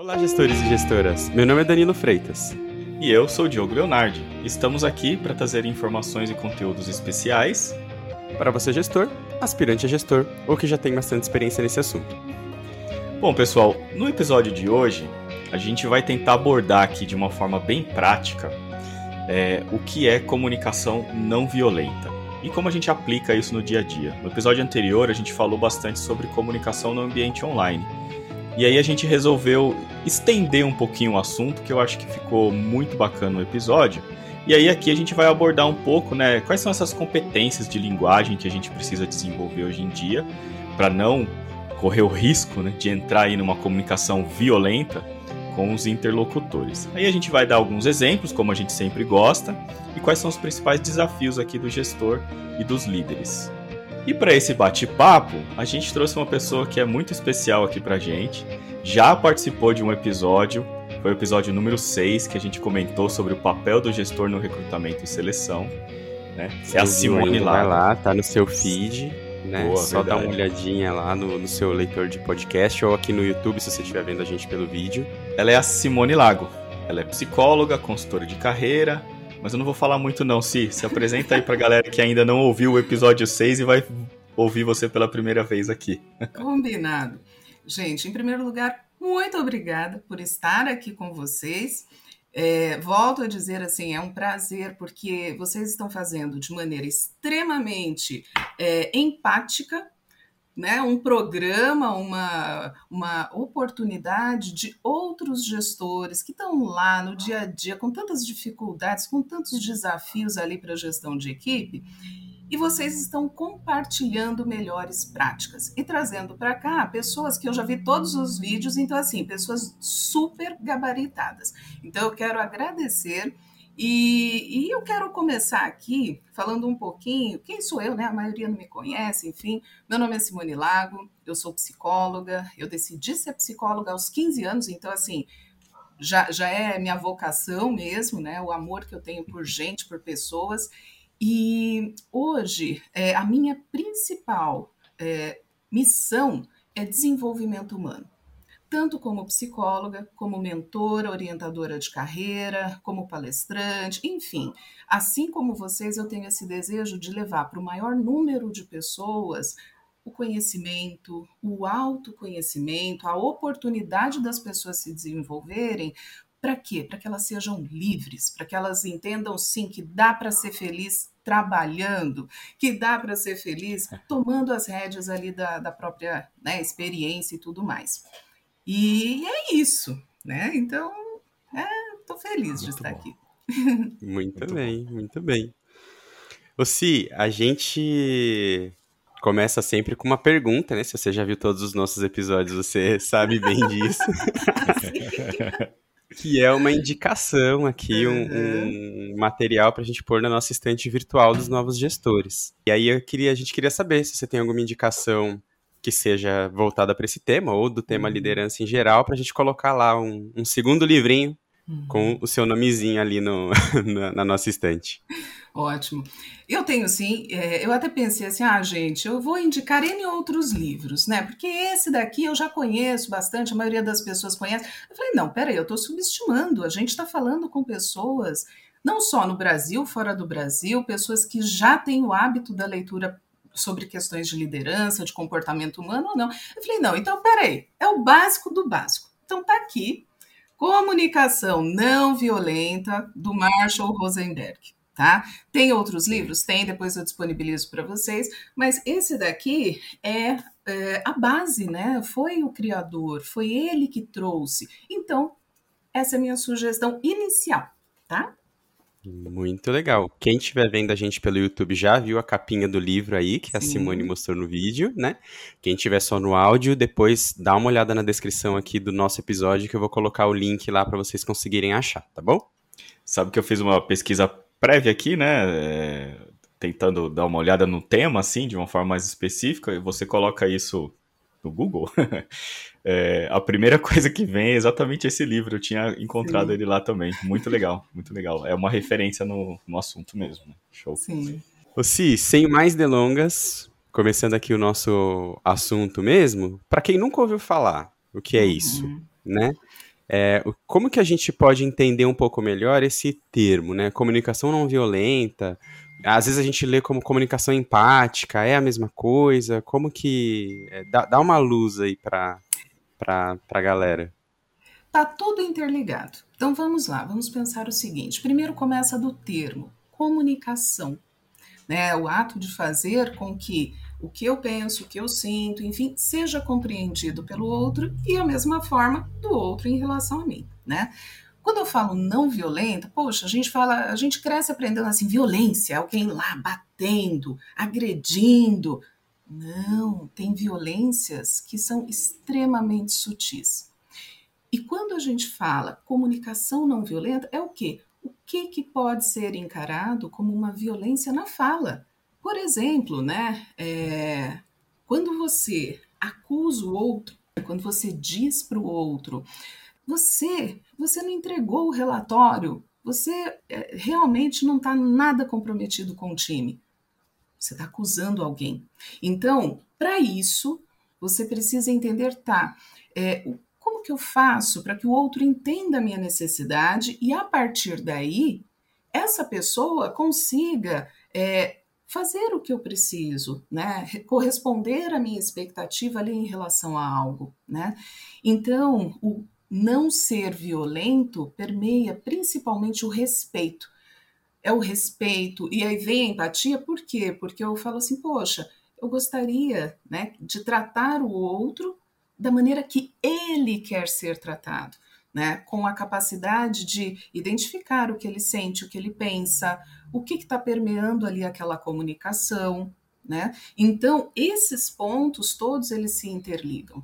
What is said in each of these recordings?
Olá, gestores e gestoras. Meu nome é Danilo Freitas. E eu sou o Diogo Leonardi. Estamos aqui para trazer informações e conteúdos especiais para você, gestor, aspirante a gestor ou que já tem bastante experiência nesse assunto. Bom, pessoal, no episódio de hoje, a gente vai tentar abordar aqui de uma forma bem prática é, o que é comunicação não violenta e como a gente aplica isso no dia a dia. No episódio anterior, a gente falou bastante sobre comunicação no ambiente online. E aí a gente resolveu estender um pouquinho o assunto, que eu acho que ficou muito bacana no episódio. E aí aqui a gente vai abordar um pouco, né, quais são essas competências de linguagem que a gente precisa desenvolver hoje em dia para não correr o risco né, de entrar aí numa comunicação violenta com os interlocutores. Aí a gente vai dar alguns exemplos, como a gente sempre gosta, e quais são os principais desafios aqui do gestor e dos líderes. E para esse bate-papo, a gente trouxe uma pessoa que é muito especial aqui para gente. Já participou de um episódio, foi o episódio número 6, que a gente comentou sobre o papel do gestor no recrutamento e seleção. Né? É a Simone lá. Vai lá, tá no seu feed né? Boa, Só verdade. dá uma olhadinha lá no, no, seu leitor de podcast ou aqui no YouTube se você estiver vendo a gente pelo vídeo. Ela é a Simone Lago. Ela é psicóloga, consultora de carreira, mas eu não vou falar muito não, Si. Se apresenta aí pra galera que ainda não ouviu o episódio 6 e vai ouvir você pela primeira vez aqui. Combinado. Gente, em primeiro lugar, muito obrigada por estar aqui com vocês. É, volto a dizer assim, é um prazer porque vocês estão fazendo de maneira extremamente é, empática, né, um programa, uma, uma oportunidade de outros gestores que estão lá no dia a dia com tantas dificuldades, com tantos desafios ali para a gestão de equipe e vocês estão compartilhando melhores práticas e trazendo para cá pessoas que eu já vi todos os vídeos, então assim, pessoas super gabaritadas. Então eu quero agradecer e, e, eu quero começar aqui falando um pouquinho, quem sou eu, né? A maioria não me conhece, enfim. Meu nome é Simone Lago, eu sou psicóloga, eu decidi ser psicóloga aos 15 anos, então assim, já, já é minha vocação mesmo, né? O amor que eu tenho por gente, por pessoas. E hoje, é, a minha principal é, missão é desenvolvimento humano. Tanto como psicóloga, como mentora, orientadora de carreira, como palestrante, enfim. Assim como vocês, eu tenho esse desejo de levar para o maior número de pessoas o conhecimento, o autoconhecimento, a oportunidade das pessoas se desenvolverem, para quê? Para que elas sejam livres, para que elas entendam sim que dá para ser feliz trabalhando, que dá para ser feliz tomando as rédeas ali da, da própria né, experiência e tudo mais. E é isso, né? Então, estou é, feliz muito de estar bom. aqui. Muito, muito bem, bom. muito bem. Ô, Si, a gente começa sempre com uma pergunta, né? Se você já viu todos os nossos episódios, você sabe bem disso. que é uma indicação aqui, um, um material para a gente pôr na nossa estante virtual dos novos gestores. E aí eu queria, a gente queria saber se você tem alguma indicação que seja voltada para esse tema ou do tema uhum. liderança em geral, para a gente colocar lá um, um segundo livrinho uhum. com o seu nomezinho ali no, na, na nossa estante. Ótimo. Eu tenho sim, é, eu até pensei assim, ah, gente, eu vou indicar N outros livros, né? Porque esse daqui eu já conheço bastante, a maioria das pessoas conhece. Eu falei, não, peraí, eu estou subestimando. A gente está falando com pessoas, não só no Brasil, fora do Brasil, pessoas que já têm o hábito da leitura sobre questões de liderança, de comportamento humano ou não. Eu falei, não, então peraí, é o básico do básico. Então tá aqui, Comunicação Não Violenta, do Marshall Rosenberg tá? Tem outros livros? Tem, depois eu disponibilizo para vocês, mas esse daqui é, é, a base, né? Foi o criador, foi ele que trouxe. Então, essa é a minha sugestão inicial, tá? Muito legal. Quem estiver vendo a gente pelo YouTube já viu a capinha do livro aí, que Sim. a Simone mostrou no vídeo, né? Quem estiver só no áudio, depois dá uma olhada na descrição aqui do nosso episódio, que eu vou colocar o link lá para vocês conseguirem achar, tá bom? Sabe que eu fiz uma pesquisa prévia aqui, né? É, tentando dar uma olhada no tema, assim, de uma forma mais específica, e você coloca isso no Google, é, a primeira coisa que vem é exatamente esse livro. Eu tinha encontrado Sim. ele lá também. Muito legal, muito legal. É uma referência no, no assunto mesmo. Né? Show. Sim. Ô, Si, sem mais delongas, começando aqui o nosso assunto mesmo, para quem nunca ouviu falar, o que é isso, uhum. né? É, como que a gente pode entender um pouco melhor esse termo, né? Comunicação não violenta. Às vezes a gente lê como comunicação empática, é a mesma coisa? Como que. É, dá, dá uma luz aí para a galera. Tá tudo interligado. Então vamos lá, vamos pensar o seguinte: primeiro começa do termo comunicação, né? O ato de fazer com que o que eu penso, o que eu sinto, enfim, seja compreendido pelo outro e a mesma forma do outro em relação a mim, né? Quando eu falo não violenta, poxa, a gente fala, a gente cresce aprendendo assim, violência, alguém lá batendo, agredindo. Não, tem violências que são extremamente sutis. E quando a gente fala comunicação não violenta, é o quê? O que, que pode ser encarado como uma violência na fala? Por exemplo, né, é, quando você acusa o outro, quando você diz para o outro, você, você não entregou o relatório, você é, realmente não está nada comprometido com o time. Você está acusando alguém. Então, para isso, você precisa entender, tá? É, como que eu faço para que o outro entenda a minha necessidade e a partir daí essa pessoa consiga é, fazer o que eu preciso, né? Corresponder à minha expectativa ali em relação a algo, né? Então, o não ser violento permeia principalmente o respeito. É o respeito, e aí vem a empatia, por quê? Porque eu falo assim, poxa, eu gostaria né, de tratar o outro da maneira que ele quer ser tratado, né? com a capacidade de identificar o que ele sente, o que ele pensa, o que está permeando ali aquela comunicação, né? Então, esses pontos todos eles se interligam.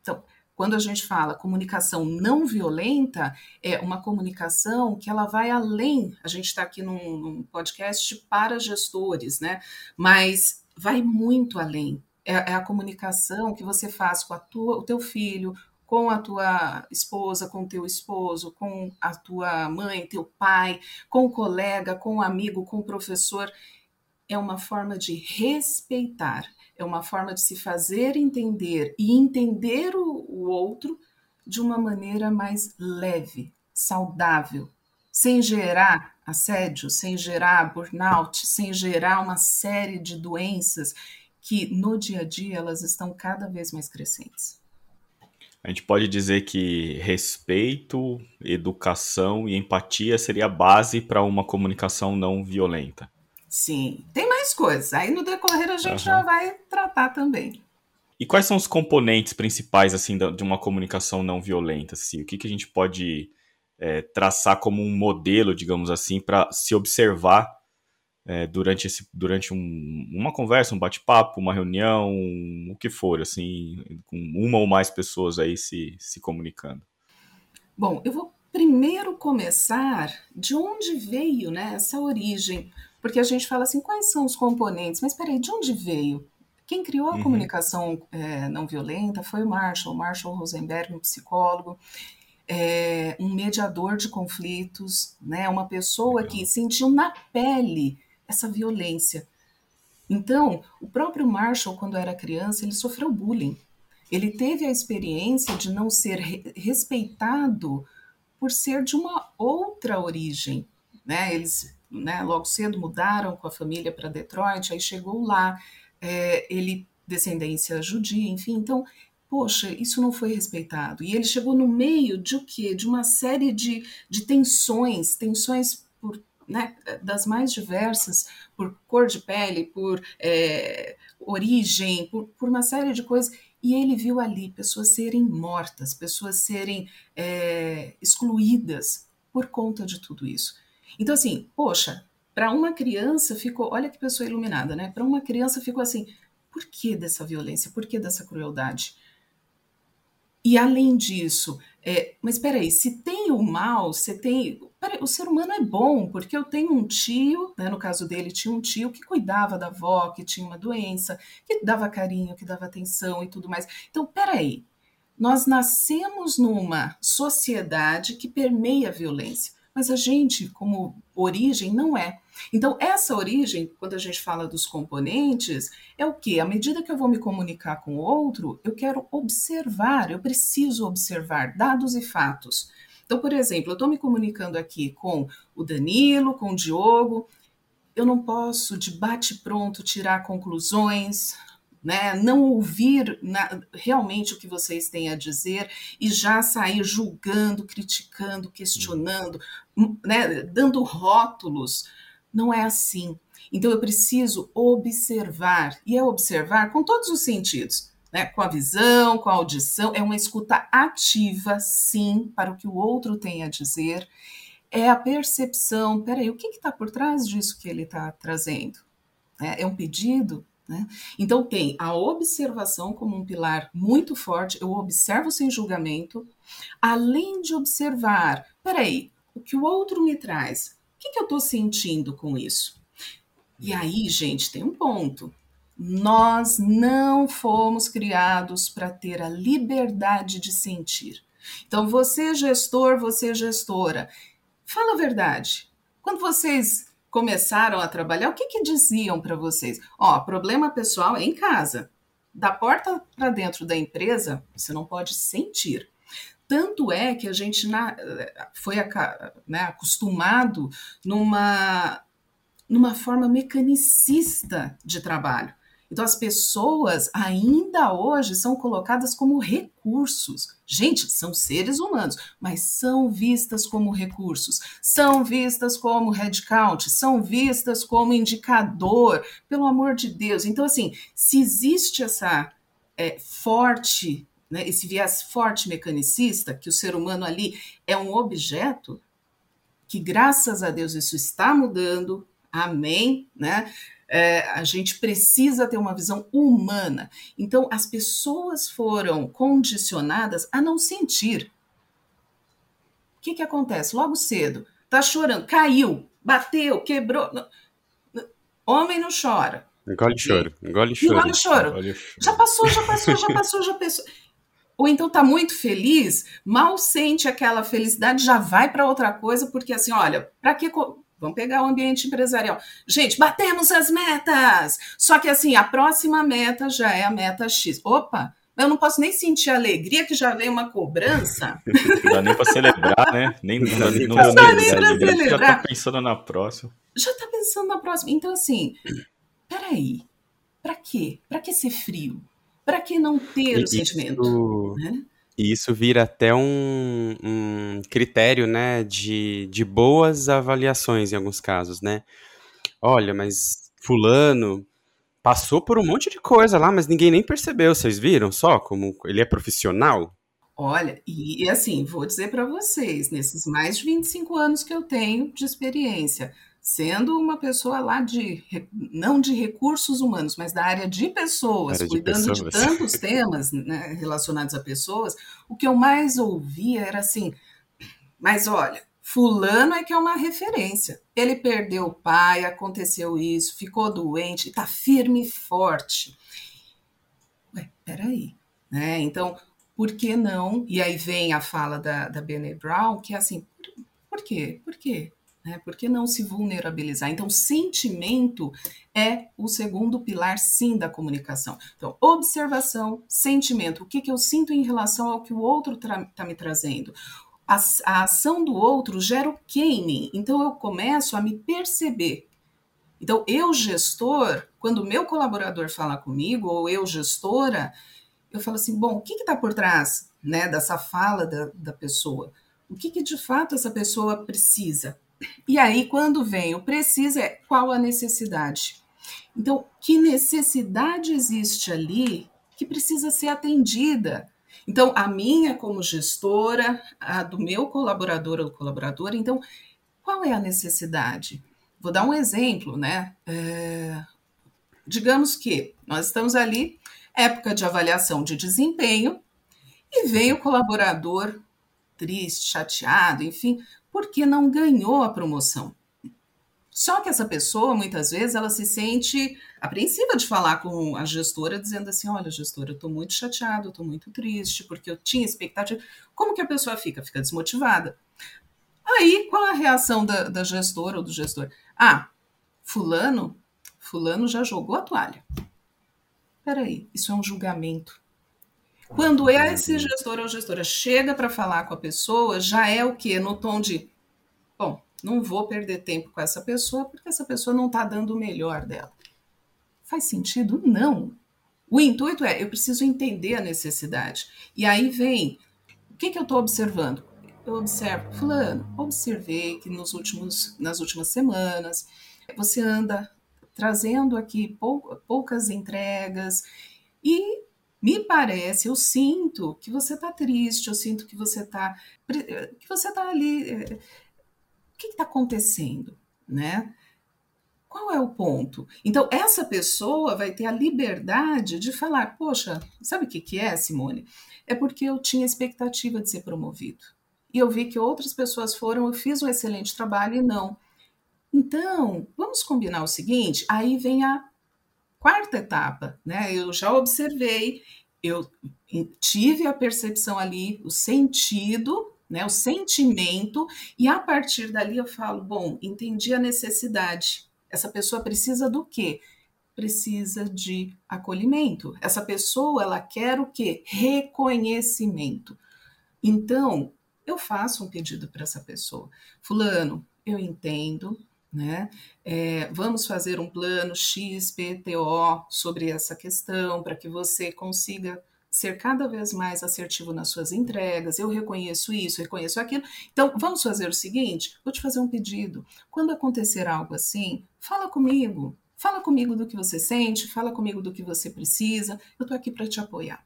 Então, quando a gente fala comunicação não violenta, é uma comunicação que ela vai além. A gente está aqui num, num, podcast para gestores, né? Mas vai muito além. É, é, a comunicação que você faz com a tua, o teu filho, com a tua esposa, com o teu esposo, com a tua mãe, teu pai, com o colega, com o amigo, com o professor. É uma forma de respeitar, é uma forma de se fazer entender e entender o, o outro de uma maneira mais leve, saudável, sem gerar assédio, sem gerar burnout, sem gerar uma série de doenças que no dia a dia elas estão cada vez mais crescentes. A gente pode dizer que respeito, educação e empatia seria a base para uma comunicação não violenta. Sim, tem mais coisas. Aí no decorrer a gente uhum. já vai tratar também. E quais são os componentes principais assim de uma comunicação não violenta? Assim? O que, que a gente pode é, traçar como um modelo, digamos assim, para se observar é, durante, esse, durante um, uma conversa, um bate-papo, uma reunião, um, o que for, assim, com uma ou mais pessoas aí se, se comunicando? Bom, eu vou primeiro começar de onde veio né, essa origem, porque a gente fala assim, quais são os componentes? Mas peraí, de onde veio? Quem criou a uhum. comunicação é, não violenta foi o Marshall, Marshall Rosenberg, um psicólogo, é, um mediador de conflitos, né, uma pessoa que sentiu na pele essa violência. Então, o próprio Marshall, quando era criança, ele sofreu bullying. Ele teve a experiência de não ser re respeitado por ser de uma outra origem. Né? Eles né, logo cedo mudaram com a família para Detroit, aí chegou lá, é, ele descendência judia, enfim, então, poxa, isso não foi respeitado. E ele chegou no meio de o quê? De uma série de, de tensões, tensões por né, das mais diversas, por cor de pele, por é, origem, por, por, uma série de coisas. E ele viu ali pessoas serem mortas, pessoas serem é, excluídas por conta de tudo isso. Então, assim, poxa, para uma criança ficou, olha que pessoa iluminada, né? Para uma criança ficou assim: por que dessa violência? Por que dessa crueldade? E além disso, é, mas espera aí, se tem o mal, você tem. Peraí, o ser humano é bom, porque eu tenho um tio, né, no caso dele, tinha um tio que cuidava da avó, que tinha uma doença, que dava carinho, que dava atenção e tudo mais. Então, peraí, nós nascemos numa sociedade que permeia a violência. Mas a gente, como origem, não é. Então, essa origem, quando a gente fala dos componentes, é o que? À medida que eu vou me comunicar com o outro, eu quero observar, eu preciso observar dados e fatos. Então, por exemplo, eu estou me comunicando aqui com o Danilo, com o Diogo, eu não posso de bate-pronto tirar conclusões, né? não ouvir na, realmente o que vocês têm a dizer e já sair julgando, criticando, questionando, né? dando rótulos. Não é assim. Então eu preciso observar, e é observar com todos os sentidos. Né, com a visão, com a audição, é uma escuta ativa, sim, para o que o outro tem a dizer. É a percepção, peraí, o que está por trás disso que ele está trazendo? É, é um pedido? Né? Então, tem a observação como um pilar muito forte, eu observo sem julgamento, além de observar, peraí, o que o outro me traz, o que, que eu estou sentindo com isso? E aí, gente, tem um ponto. Nós não fomos criados para ter a liberdade de sentir. Então, você, gestor, você, gestora, fala a verdade. Quando vocês começaram a trabalhar, o que, que diziam para vocês? Ó, problema pessoal é em casa. Da porta para dentro da empresa, você não pode sentir. Tanto é que a gente na, foi né, acostumado numa, numa forma mecanicista de trabalho. Então, as pessoas ainda hoje são colocadas como recursos. Gente, são seres humanos, mas são vistas como recursos, são vistas como headcount, são vistas como indicador, pelo amor de Deus. Então, assim, se existe essa é, forte, né, esse viés forte mecanicista, que o ser humano ali é um objeto, que graças a Deus isso está mudando, amém, né? É, a gente precisa ter uma visão humana. Então, as pessoas foram condicionadas a não sentir. O que, que acontece? Logo cedo, tá chorando, caiu, bateu, quebrou. Homem não chora. Engole choro, engole choro. Engole choro. Engole choro. Já passou, já passou, já passou, já passou. Ou então tá muito feliz, mal sente aquela felicidade, já vai para outra coisa, porque assim, olha, para que Vamos pegar o ambiente empresarial. Gente, batemos as metas! Só que assim, a próxima meta já é a meta X. Opa, eu não posso nem sentir alegria que já veio uma cobrança. Não dá nem para celebrar, né? Nem, não, não, não, não dá nem para celebrar. Já tá pensando na próxima. Já tá pensando na próxima. Então, assim, peraí. Para quê? Para que ser frio? Para que não ter o sentimento? Né? E isso vira até um, um critério, né, de, de boas avaliações em alguns casos, né? Olha, mas fulano passou por um monte de coisa lá, mas ninguém nem percebeu. Vocês viram só como ele é profissional? Olha, e, e assim, vou dizer para vocês, nesses mais de 25 anos que eu tenho de experiência, sendo uma pessoa lá de não de recursos humanos, mas da área de pessoas, área de cuidando pessoas. de tantos temas né, relacionados a pessoas, o que eu mais ouvia era assim: mas olha, fulano é que é uma referência. Ele perdeu o pai, aconteceu isso, ficou doente, está firme e forte. Ué, peraí, né? Então, por que não? E aí vem a fala da, da Brené Brown, que é assim, por, por quê? Por quê? Né? Por que não se vulnerabilizar? Então, sentimento é o segundo pilar, sim, da comunicação. Então, observação, sentimento. O que, que eu sinto em relação ao que o outro está me trazendo? A, a, ação do outro gera o que em mim? Então, eu começo a me perceber. Então, eu, gestor, quando meu colaborador fala comigo, ou eu, gestora, eu falo assim: bom, o que está por trás né, dessa fala da, da pessoa? O que, que de fato essa pessoa precisa? E aí, quando vem o precisa, é qual a necessidade? Então, que necessidade existe ali que precisa ser atendida? Então, a minha como gestora, a do meu colaborador ou colaboradora, então, qual é a necessidade? Vou dar um exemplo, né? É, digamos que nós estamos ali, época de avaliação de desempenho, e vem o colaborador triste, chateado, enfim, porque não ganhou a promoção. Só que essa pessoa, muitas vezes, ela se sente apreensiva de falar com a gestora, dizendo assim: olha, gestora, eu estou muito chateado, estou muito triste, porque eu tinha expectativa. Como que a pessoa fica? Fica desmotivada. Aí, qual a reação da, da gestora ou do gestor? Ah, fulano, fulano já jogou a toalha. Peraí, isso é um julgamento. Quando esse gestor ou gestora chega para falar com a pessoa, já é o que? No tom de, bom, não vou perder tempo com essa pessoa porque essa pessoa não está dando o melhor dela. Faz sentido? Não. O intuito é, eu preciso entender a necessidade. E aí vem, o que, que eu estou observando? Eu observo, fulano, observei que nos últimos, nas últimas semanas você anda trazendo aqui pou, poucas entregas e me parece, eu sinto que você está triste, eu sinto que você está que você está ali. Eh, o que está acontecendo, né? Qual é o ponto? Então, essa pessoa vai ter a liberdade de falar: Poxa, sabe o que, que é, Simone? É porque eu tinha expectativa de ser promovido. E eu vi que outras pessoas foram, eu fiz um excelente trabalho e não. Então, vamos combinar o seguinte: aí vem a quarta etapa, né? Eu já observei, eu tive a percepção ali, o sentido, né? O sentimento, e a partir dali eu falo, bom, entendi a necessidade. Essa pessoa precisa do quê? Precisa de acolhimento. Essa pessoa, ela quer o quê? Reconhecimento. Então, eu faço um pedido para essa pessoa. Fulano, eu entendo, né? É, vamos fazer um plano XPTO sobre essa questão para que você consiga ser cada vez mais assertivo nas suas entregas. Eu reconheço isso, reconheço aquilo. Então, vamos fazer o seguinte: vou te fazer um pedido. Quando acontecer algo assim, fala comigo. Fala comigo do que você sente, fala comigo do que você precisa. Eu estou aqui para te apoiar.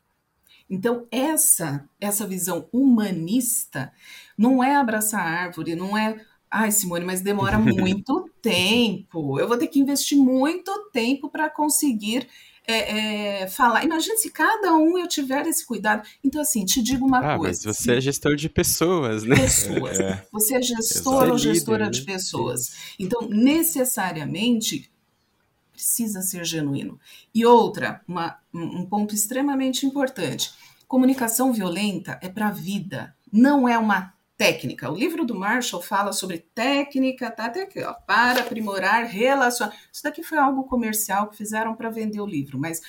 Então, essa essa visão humanista não é abraçar a árvore, não é Ai, Simone, mas demora muito tempo. Eu vou ter que investir muito tempo para conseguir é, é, falar. Imagina se cada um eu tiver esse cuidado. Então, assim, te digo uma ah, coisa. Mas você é gestor de pessoas, né? Pessoas. É. Você é gestor ou gestora líder, de né? pessoas. Então, necessariamente precisa ser genuíno. E outra, uma, um ponto extremamente importante: comunicação violenta é para a vida, não é uma técnica. O livro do Marshall fala sobre técnica, tá até aqui, ó, para aprimorar relacionamento. Isso daqui foi algo comercial que fizeram para vender o livro, mas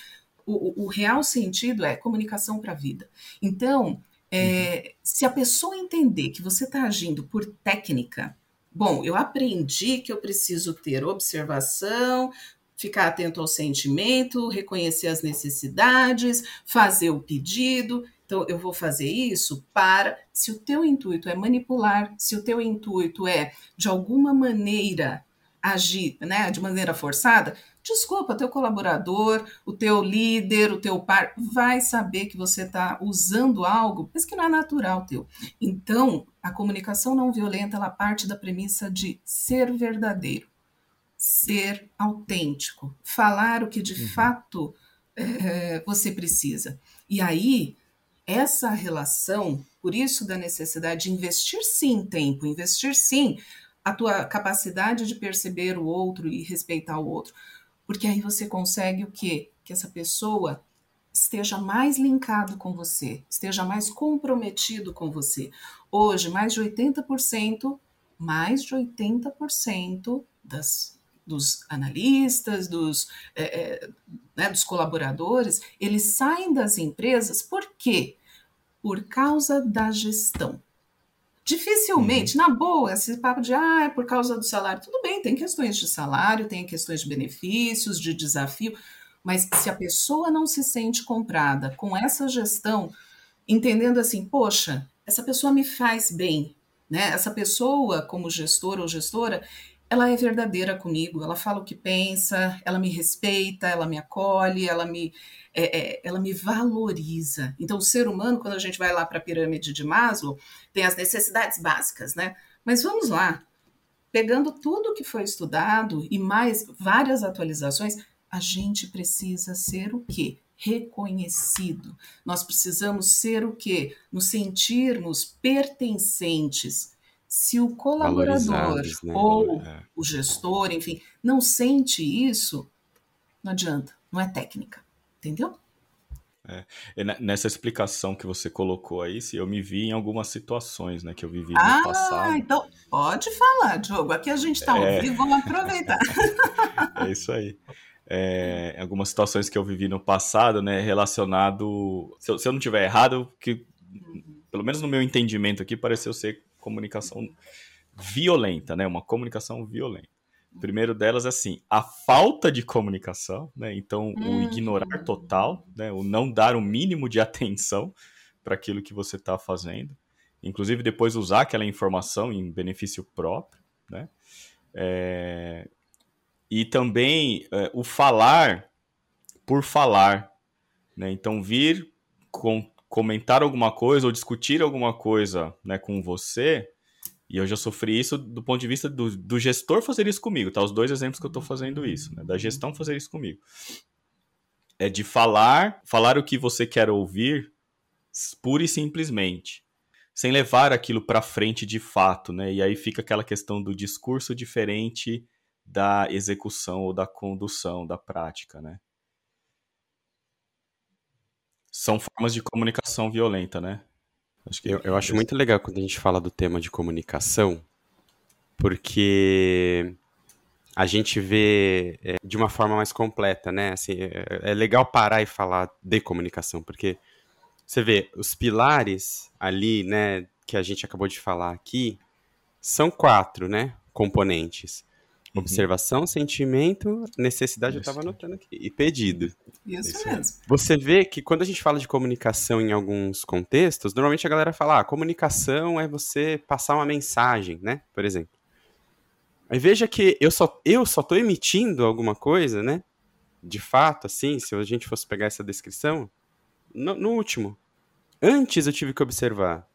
o, o, o real sentido é comunicação para a vida. Então, é, uhum. se a pessoa entender que você está agindo por técnica, bom, eu aprendi que eu preciso ter observação, ficar atento ao sentimento, reconhecer as necessidades, fazer o pedido. Então, eu vou fazer isso para, se o teu intuito é manipular, se o teu intuito é, de alguma maneira, agir né, de maneira forçada, desculpa, teu colaborador, o teu líder, o teu par, vai saber que você está usando algo, mas que não é natural teu. Então, a comunicação não violenta, ela parte da premissa de ser verdadeiro, ser autêntico, falar o que de uhum. fato é, você precisa. E aí, essa relação, por isso da necessidade de investir sim tempo, investir sim a tua capacidade de perceber o outro e respeitar o outro, porque aí você consegue o quê? Que essa pessoa esteja mais linkado com você, esteja mais comprometido com você. Hoje, mais de 80%, mais de 80% das dos analistas, dos, é, é, né, dos colaboradores, eles saem das empresas por quê? Por causa da gestão. Dificilmente, uhum. na boa, esse papo de ah, é por causa do salário. Tudo bem, tem questões de salário, tem questões de benefícios, de desafio, mas se a pessoa não se sente comprada com essa gestão, entendendo assim, poxa, essa pessoa me faz bem, né? Essa pessoa, como gestor ou gestora, ela é verdadeira comigo, ela fala o que pensa, ela me respeita, ela me acolhe, ela me, é, é, ela me valoriza. Então, o ser humano, quando a gente vai lá para a pirâmide de Maslow, tem as necessidades básicas, né? Mas vamos lá, pegando tudo que foi estudado e mais várias atualizações, a gente precisa ser o quê? Reconhecido. Nós precisamos ser o quê? Nos sentirmos pertencentes se o colaborador né? ou é. o gestor, enfim, não sente isso, não adianta, não é técnica, entendeu? É. Nessa explicação que você colocou aí, se eu me vi em algumas situações, né, que eu vivi ah, no passado. Ah, então pode falar, Diogo. Aqui a gente está ao é... vivo, vamos aproveitar. é isso aí. É, algumas situações que eu vivi no passado, né, relacionado, se eu, se eu não tiver errado, que uhum. pelo menos no meu entendimento aqui pareceu ser comunicação violenta, né, uma comunicação violenta. O primeiro delas é assim, a falta de comunicação, né? Então, o ignorar total, né? O não dar o mínimo de atenção para aquilo que você está fazendo. Inclusive, depois usar aquela informação em benefício próprio, né? É... E também é, o falar por falar, né? Então, vir com, comentar alguma coisa ou discutir alguma coisa né, com você e eu já sofri isso do ponto de vista do, do gestor fazer isso comigo, tá? Os dois exemplos que eu estou fazendo isso, né? Da gestão fazer isso comigo. É de falar, falar o que você quer ouvir, pura e simplesmente, sem levar aquilo para frente de fato, né? E aí fica aquela questão do discurso diferente da execução ou da condução, da prática, né? São formas de comunicação violenta, né? Acho que eu, eu acho muito legal quando a gente fala do tema de comunicação, porque a gente vê é, de uma forma mais completa, né? Assim, é, é, legal parar e falar de comunicação, porque você vê os pilares ali, né, que a gente acabou de falar aqui, são quatro, né, componentes. Uhum. Observação, sentimento, necessidade, Isso. eu estava anotando aqui, e pedido. Isso, Isso mesmo. Você vê que quando a gente fala de comunicação em alguns contextos, normalmente a galera fala, ah, comunicação é você passar uma mensagem, né, por exemplo. Aí veja que eu só, eu só tô emitindo alguma coisa, né, de fato, assim, se a gente fosse pegar essa descrição, no, no último. Antes eu tive que observar.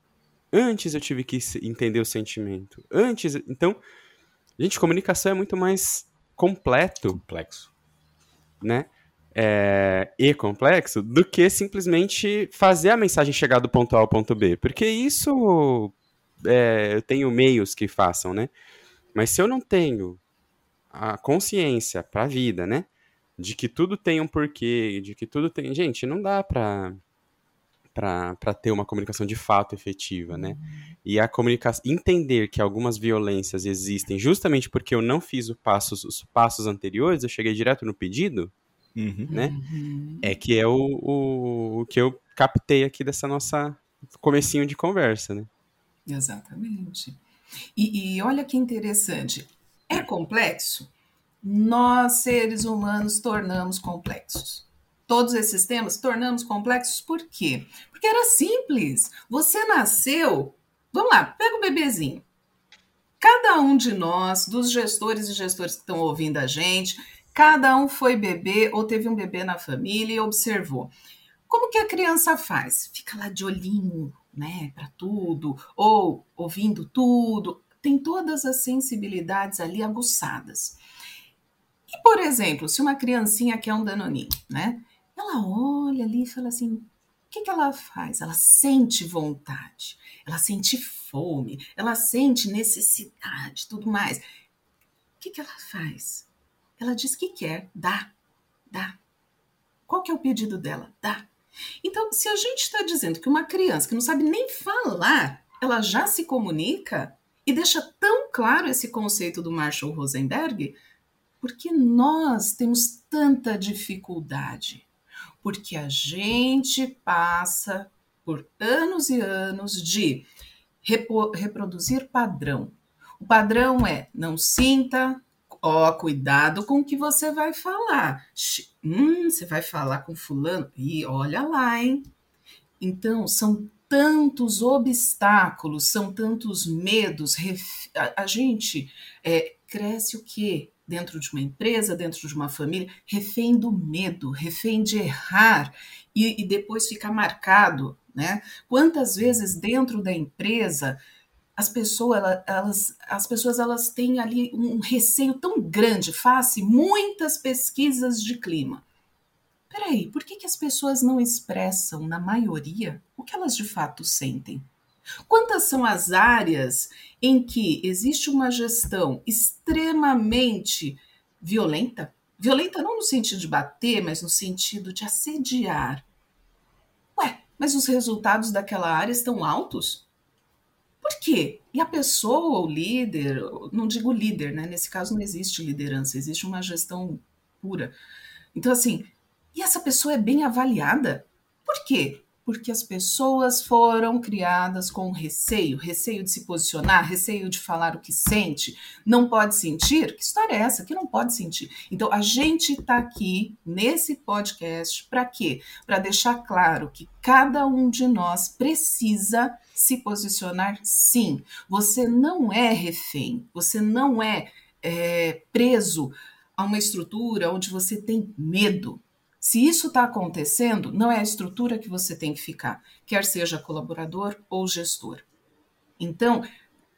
Antes eu tive que entender o sentimento. Antes, então Gente, comunicação é muito mais completo. Complexo. Né? É, e complexo do que simplesmente fazer a mensagem chegar do ponto A ao ponto B. Porque isso é, eu tenho meios que façam, né? Mas se eu não tenho a consciência para a vida, né? De que tudo tem um porquê, de que tudo tem. Gente, não dá pra para ter uma comunicação de fato efetiva, né? E a comunicação, entender que algumas violências existem justamente porque eu não fiz passos, os passos anteriores, eu cheguei direto no pedido, uhum. né? Uhum. É que é o, o, o, que eu captei aqui dessa nossa comecinho de conversa, né? Exatamente. E, e olha que interessante, é complexo? Nós, seres humanos, tornamos complexos todos esses temas, tornamos complexos por quê? Porque era simples. Você nasceu. Vamos lá, pega o bebezinho. Cada um de nós, dos gestores e gestores que estão ouvindo a gente, cada um foi bebê ou teve um bebê na família e observou. Como que a criança faz? Fica lá de olhinho, né, para tudo, ou ouvindo tudo. Tem todas as sensibilidades ali aguçadas. E, por exemplo, se uma criancinha quer um danoninho, né? Ela olha ali e fala assim: o que, que ela faz? Ela sente vontade, ela sente fome, ela sente necessidade, tudo mais. O que, que ela faz? Ela diz que quer, dá, dá. Qual que é o pedido dela? Dá. Então, se a gente está dizendo que uma criança que não sabe nem falar, ela já se comunica e deixa tão claro esse conceito do Marshall Rosenberg, porque nós temos tanta dificuldade porque a gente passa por anos e anos de reproduzir padrão. O padrão é não sinta, ó, cuidado com o que você vai falar. Hum, você vai falar com fulano? E olha lá, hein? Então, são tantos obstáculos, são tantos medos. A, gente é, cresce o quê? Dentro de uma empresa, dentro de uma família, refém do medo, refém de errar e, e depois ficar marcado. Né? Quantas vezes dentro da empresa as pessoas elas, as pessoas elas têm ali um receio tão grande, face muitas pesquisas de clima. Peraí, por que, que as pessoas não expressam, na maioria, o que elas de fato sentem? Quantas são as áreas em que existe uma gestão extremamente violenta? Violenta não no sentido de bater, mas no sentido de assediar. mas os resultados daquela área estão altos. Por quê? E a pessoa, o líder, não digo líder, né? Nesse caso não existe liderança, existe uma gestão pura. Então, assim, e essa pessoa é bem avaliada? Por quê? Porque as pessoas foram criadas com receio, receio de se posicionar, receio de falar o que sente, não pode sentir? Que história é essa? Que não pode sentir. Então, a gente está aqui nesse podcast para quê? Para deixar claro que cada um de nós precisa se posicionar sim. Você não é refém, você não é, é preso a uma estrutura onde você tem medo. Se isso está acontecendo, não é a estrutura que você tem que ficar, quer seja colaborador ou gestor. Então,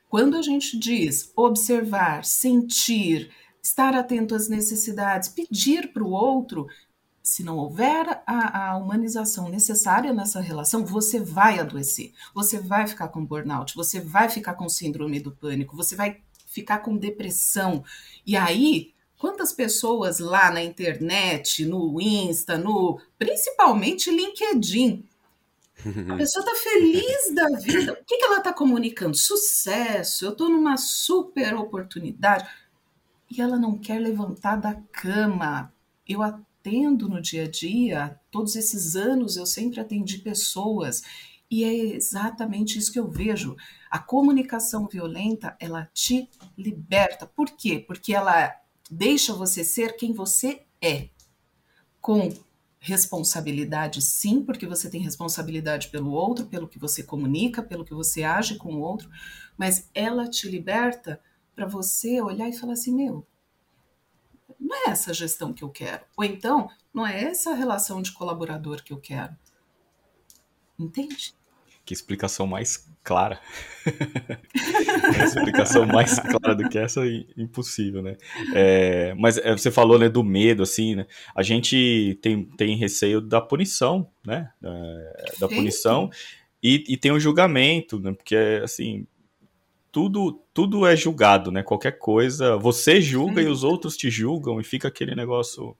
quando a gente diz observar, sentir, estar atento às necessidades, pedir para o outro, se não houver a, a, humanização necessária nessa relação, você vai adoecer, você vai ficar com burnout, você vai ficar com síndrome do pânico, você vai ficar com depressão. E aí Quantas pessoas lá na internet, no Insta, no principalmente LinkedIn, a pessoa está feliz da vida. O que, que ela está comunicando? Sucesso, eu estou numa super oportunidade. E ela não quer levantar da cama. Eu atendo no dia a dia, todos esses anos eu sempre atendi pessoas. E é exatamente isso que eu vejo. A comunicação violenta, ela te liberta. Por quê? Porque ela deixa você ser quem você é, com responsabilidade, sim, porque você tem responsabilidade pelo outro, pelo que você comunica, pelo que você age com o outro, mas ela te liberta para você olhar e falar assim: meu, não é essa gestão que eu quero. Ou então, não é essa relação de colaborador que eu quero. Entende? Que explicação mais clara. a explicação mais clara do que essa é impossível, né? É, mas é, você falou né, do medo, assim, né? A gente tem, tem receio da punição, né? Da punição e, e, tem o julgamento, né? Porque, assim, tudo, tudo é julgado, né? Qualquer coisa, você julga Sim. e os outros te julgam e fica aquele negócio...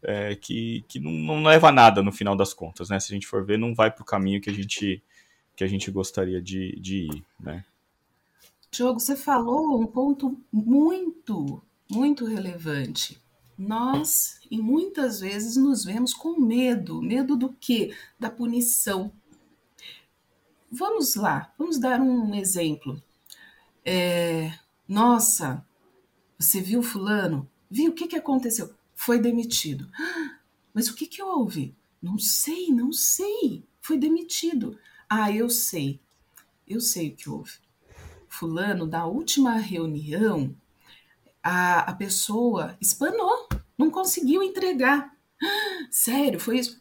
É, que, que não, não leva a nada no final das contas, né? Se a gente for ver, não vai para o caminho que a gente que a gente gostaria de, de ir, né? Diogo, você falou um ponto muito, muito relevante. Nós, e muitas vezes, nos vemos com medo. Medo do quê? Da punição. Vamos lá, vamos dar um exemplo. É, nossa, você viu fulano? Viu o que, que aconteceu? Foi demitido. Mas o que, que houve? Não sei, não sei. Foi demitido. Ah, eu sei. Eu sei o que houve. Fulano, da última reunião, a, a pessoa espanou, não conseguiu entregar. Sério, foi isso.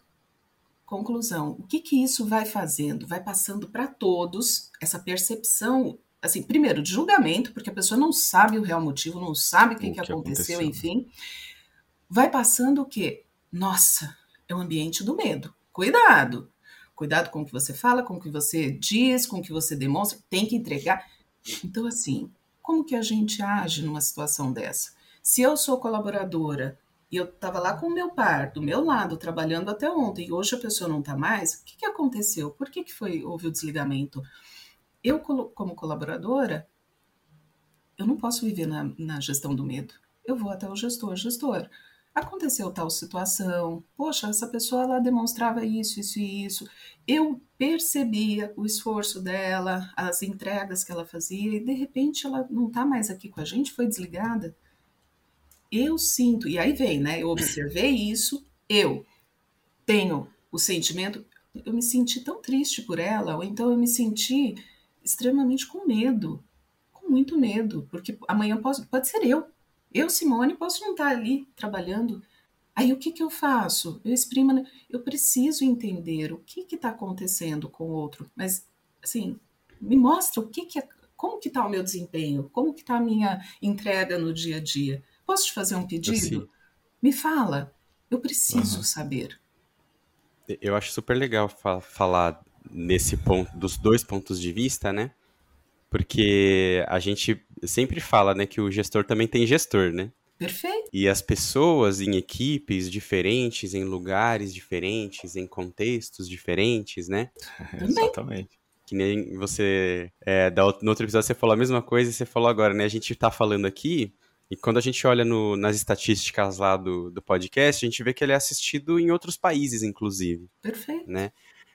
Conclusão: o que, que isso vai fazendo? Vai passando para todos essa percepção, assim, primeiro, de julgamento, porque a pessoa não sabe o real motivo, não sabe o que, o que, que aconteceu, aconteceu, enfim. Vai passando o quê? Nossa, é o ambiente do medo. Cuidado! Cuidado com o que você fala, com o que você diz, com o que você demonstra, tem que entregar. Então, assim, como que a gente age numa situação dessa? Se eu sou colaboradora e eu estava lá com o meu par, do meu lado, trabalhando até ontem, e hoje a pessoa não está mais, o que, que aconteceu? Por que, que foi, houve o desligamento? Eu, como colaboradora, eu não posso viver na, na gestão do medo. Eu vou até o gestor, gestor, aconteceu tal situação, poxa, essa pessoa ela demonstrava isso, isso e isso. Eu percebia o esforço dela, as entregas que ela fazia, e de repente ela não está mais aqui com a gente, foi desligada. Eu sinto, e aí vem, né? Eu observei isso, eu tenho o sentimento, eu me senti tão triste por ela, ou então eu me senti extremamente com medo, com muito medo, porque amanhã pode, pode ser eu eu, Simone, posso não estar ali trabalhando. Aí o que, que eu faço? Eu exprimo, né? eu preciso entender o que está acontecendo com o outro, mas assim, me mostra o que, que é, como que está o meu desempenho, como que está a minha entrega no dia a dia. Posso te fazer um pedido? Me fala, eu preciso uhum. saber. Eu acho super legal fa falar nesse ponto, dos dois pontos de vista, né? Porque a gente sempre fala, né, que o gestor também tem gestor, né? Perfeito. E as pessoas em equipes diferentes, em lugares diferentes, em contextos diferentes, né? Exatamente. Que nem você. É, da, no outro episódio você falou a mesma coisa e você falou agora, né? A gente tá falando aqui. E quando a gente olha no, nas estatísticas lá do, do podcast, a gente vê que ele é assistido em outros países, inclusive. Perfeito. Né?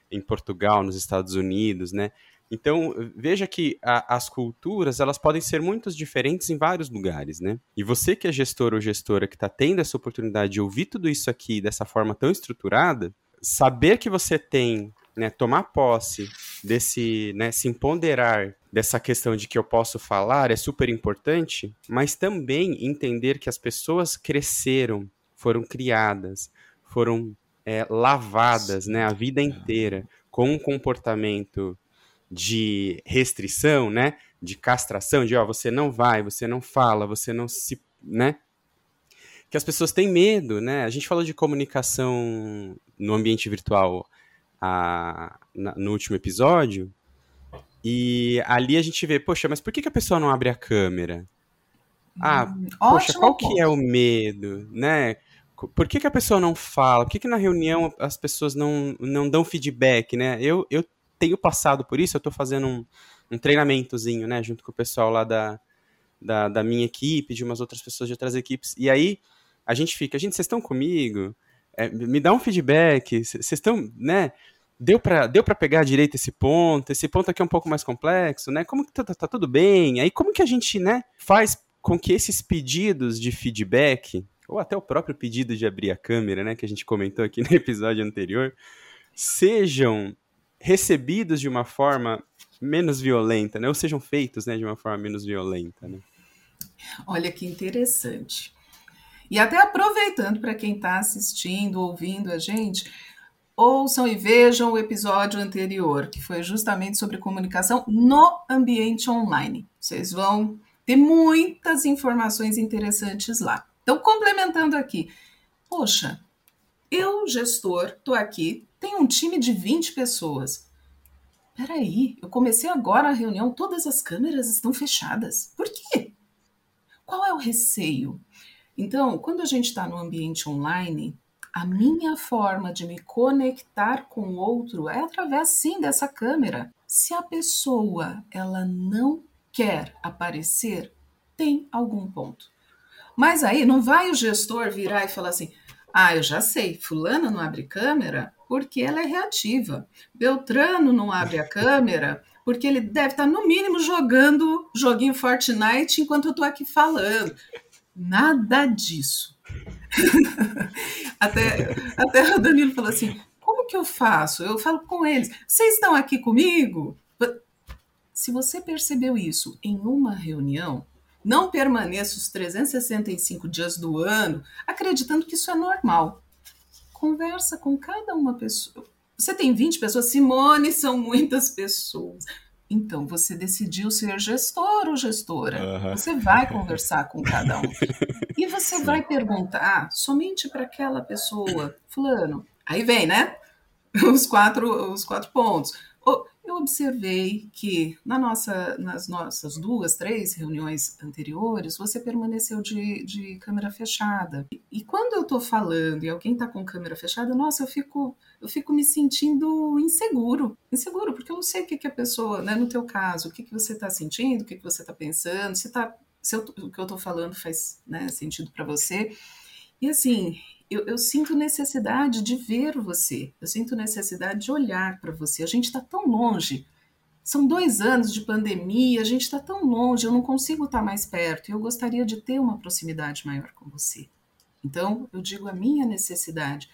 Em Portugal, nos Estados Unidos, né? Então, veja que a, as culturas, elas podem ser muito diferentes em vários lugares, né? E você que é gestor ou gestora que está tendo essa oportunidade de ouvir tudo isso aqui dessa forma tão estruturada, saber que você tem, né, tomar posse desse, né, se empoderar dessa questão de que eu posso falar é super importante, mas também entender que as pessoas cresceram, foram criadas, foram é, lavadas, né, a vida inteira com um comportamento de restrição, né? De castração, de ó, você não vai, você não fala, você não se, né? Que as pessoas têm medo, né? A gente falou de comunicação no ambiente virtual a, na, no último episódio, e ali a gente vê, poxa, mas por que, que a pessoa não abre a câmera? Ah, hum, poxa, qual ponto. que é o medo, né? Por que, que a pessoa não fala? Por que, que na reunião as pessoas não, não dão feedback, né? Eu, eu tenho passado por isso, eu estou fazendo um, um treinamentozinho, né, junto com o pessoal lá da, da, da, minha equipe, de umas outras pessoas de outras equipes, e aí a gente fica, gente, vocês estão comigo? É, me dá um feedback, vocês estão, né, deu para deu pegar direito esse ponto, esse ponto aqui é um pouco mais complexo, né, como que tá, tá, tá tudo bem? Aí como que a gente, né, faz com que esses pedidos de feedback, ou até o próprio pedido de abrir a câmera, né, que a gente comentou aqui no episódio anterior, sejam recebidos de uma forma menos violenta, né? Ou sejam feitos, né, de uma forma menos violenta, né? Olha que interessante. E até aproveitando para quem está assistindo, ouvindo a gente, ouçam e vejam o episódio anterior, que foi justamente sobre comunicação no ambiente online. Vocês vão ter muitas informações interessantes lá. Então, complementando aqui, poxa, eu, gestor, estou aqui tem um time de 20 pessoas. Peraí, eu comecei agora a reunião, todas as câmeras estão fechadas. Por quê? Qual é o receio? Então, quando a gente está no ambiente online, a minha forma de me conectar com o outro é através sim dessa câmera. Se a pessoa ela não quer aparecer, tem algum ponto. Mas aí não vai o gestor virar e falar assim: "Ah, eu já sei, fulana não abre câmera, porque ela é reativa. Beltrano não abre a câmera porque ele deve estar, no mínimo, jogando joguinho Fortnite enquanto eu estou aqui falando. Nada disso. até, até o Danilo falou assim: como que eu faço? Eu falo com eles: vocês estão aqui comigo? Se você percebeu isso em uma reunião, não permaneça os 365 dias do ano acreditando que isso é normal conversa com cada uma pessoa. Você tem 20 pessoas, Simone, são muitas pessoas. Então, você decidiu ser gestor ou gestora. Uhum. Você vai conversar com cada um. E você Sim. vai perguntar somente para aquela pessoa, fulano. Aí vem, né? Os quatro, os quatro pontos eu observei que na nossa, nas nossas duas, três reuniões anteriores, você permaneceu de, de câmera fechada. E, quando eu estou falando e alguém está com câmera fechada, nossa, eu fico, eu fico me sentindo inseguro. Inseguro, porque eu não sei o que, que a pessoa, né, no teu caso, o que, que você está sentindo, o que, que você está pensando, se, tá, se eu, o que eu estou falando faz né, sentido para você. E assim, eu, eu, sinto necessidade de ver você, eu sinto necessidade de olhar para você. A gente está tão longe. São dois anos de pandemia, a gente está tão longe, eu não consigo estar tá mais perto eu gostaria de ter uma proximidade maior com você. Então, eu digo a minha necessidade.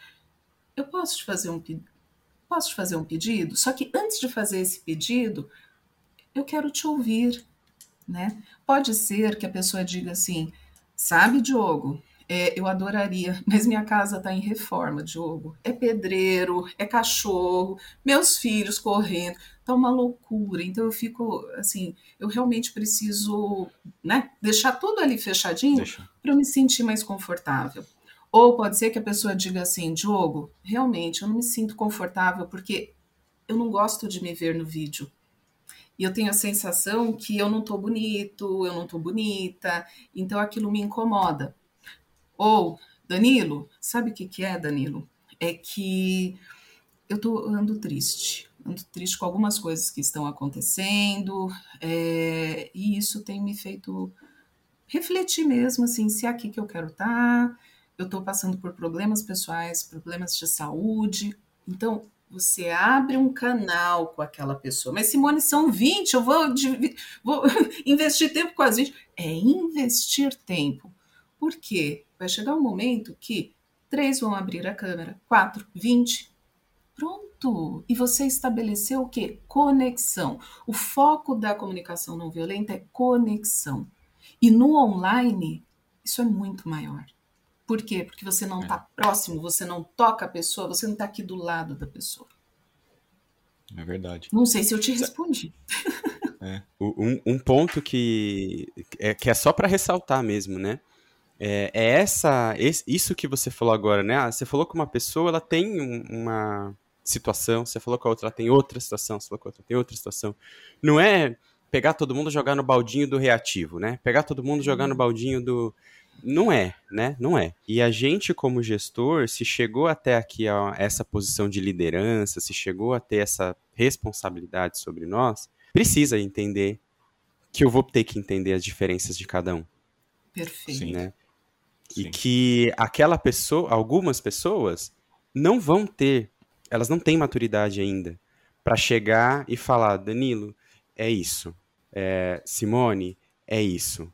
Eu posso te fazer um, posso te fazer um pedido? Só que antes de fazer esse pedido, eu quero te ouvir. Né? Pode ser que a pessoa diga assim: sabe, Diogo, é, eu adoraria, mas minha casa está em reforma, Diogo. É pedreiro, é cachorro, meus filhos correndo, tá uma loucura. Então eu fico assim, eu realmente preciso, né, deixar tudo ali fechadinho para eu me sentir mais confortável. Ou pode ser que a pessoa diga assim, Diogo, realmente eu não me sinto confortável porque eu não gosto de me ver no vídeo. E eu tenho a sensação que eu não tô bonito, eu não tô bonita, então aquilo me incomoda. Ou, Danilo, sabe o que, que é, Danilo? É que eu tô, ando triste. Ando triste com algumas coisas que estão acontecendo, é, e isso tem me feito refletir mesmo, assim, se é aqui que eu quero estar, tá, eu estou passando por problemas pessoais, problemas de saúde. Então, você abre um canal com aquela pessoa. Mas, Simone, são 20, eu vou, vou investir tempo com as 20. É investir tempo. Por quê? Vai chegar um momento que três vão abrir a câmera, quatro, vinte. Pronto! E você estabeleceu o quê? Conexão. O foco da comunicação não violenta é conexão. E no online, isso é muito maior. Por quê? Porque você não está é. próximo, você não toca a pessoa, você não está aqui do lado da pessoa. É verdade. Não sei se eu te respondi. É. Um, um ponto que é, que é só para ressaltar mesmo, né? É, é essa, esse, isso que você falou agora, né? Ah, você falou que uma pessoa ela tem um, uma situação, você falou que a outra ela tem outra situação, você falou que a outra tem outra situação. Não é pegar todo mundo e jogar no baldinho do reativo, né? Pegar todo mundo e jogar no uhum. baldinho do, não é, né? Não é. E a gente, como gestor, se chegou até aqui a essa posição de liderança, se chegou a ter essa responsabilidade sobre nós, precisa entender que eu vou ter que entender as diferenças de cada um. Perfeito. Né? Sim. E que aquela pessoa, algumas pessoas, não vão ter, elas não têm maturidade ainda para chegar e falar, Danilo, é isso. É, Simone, é isso.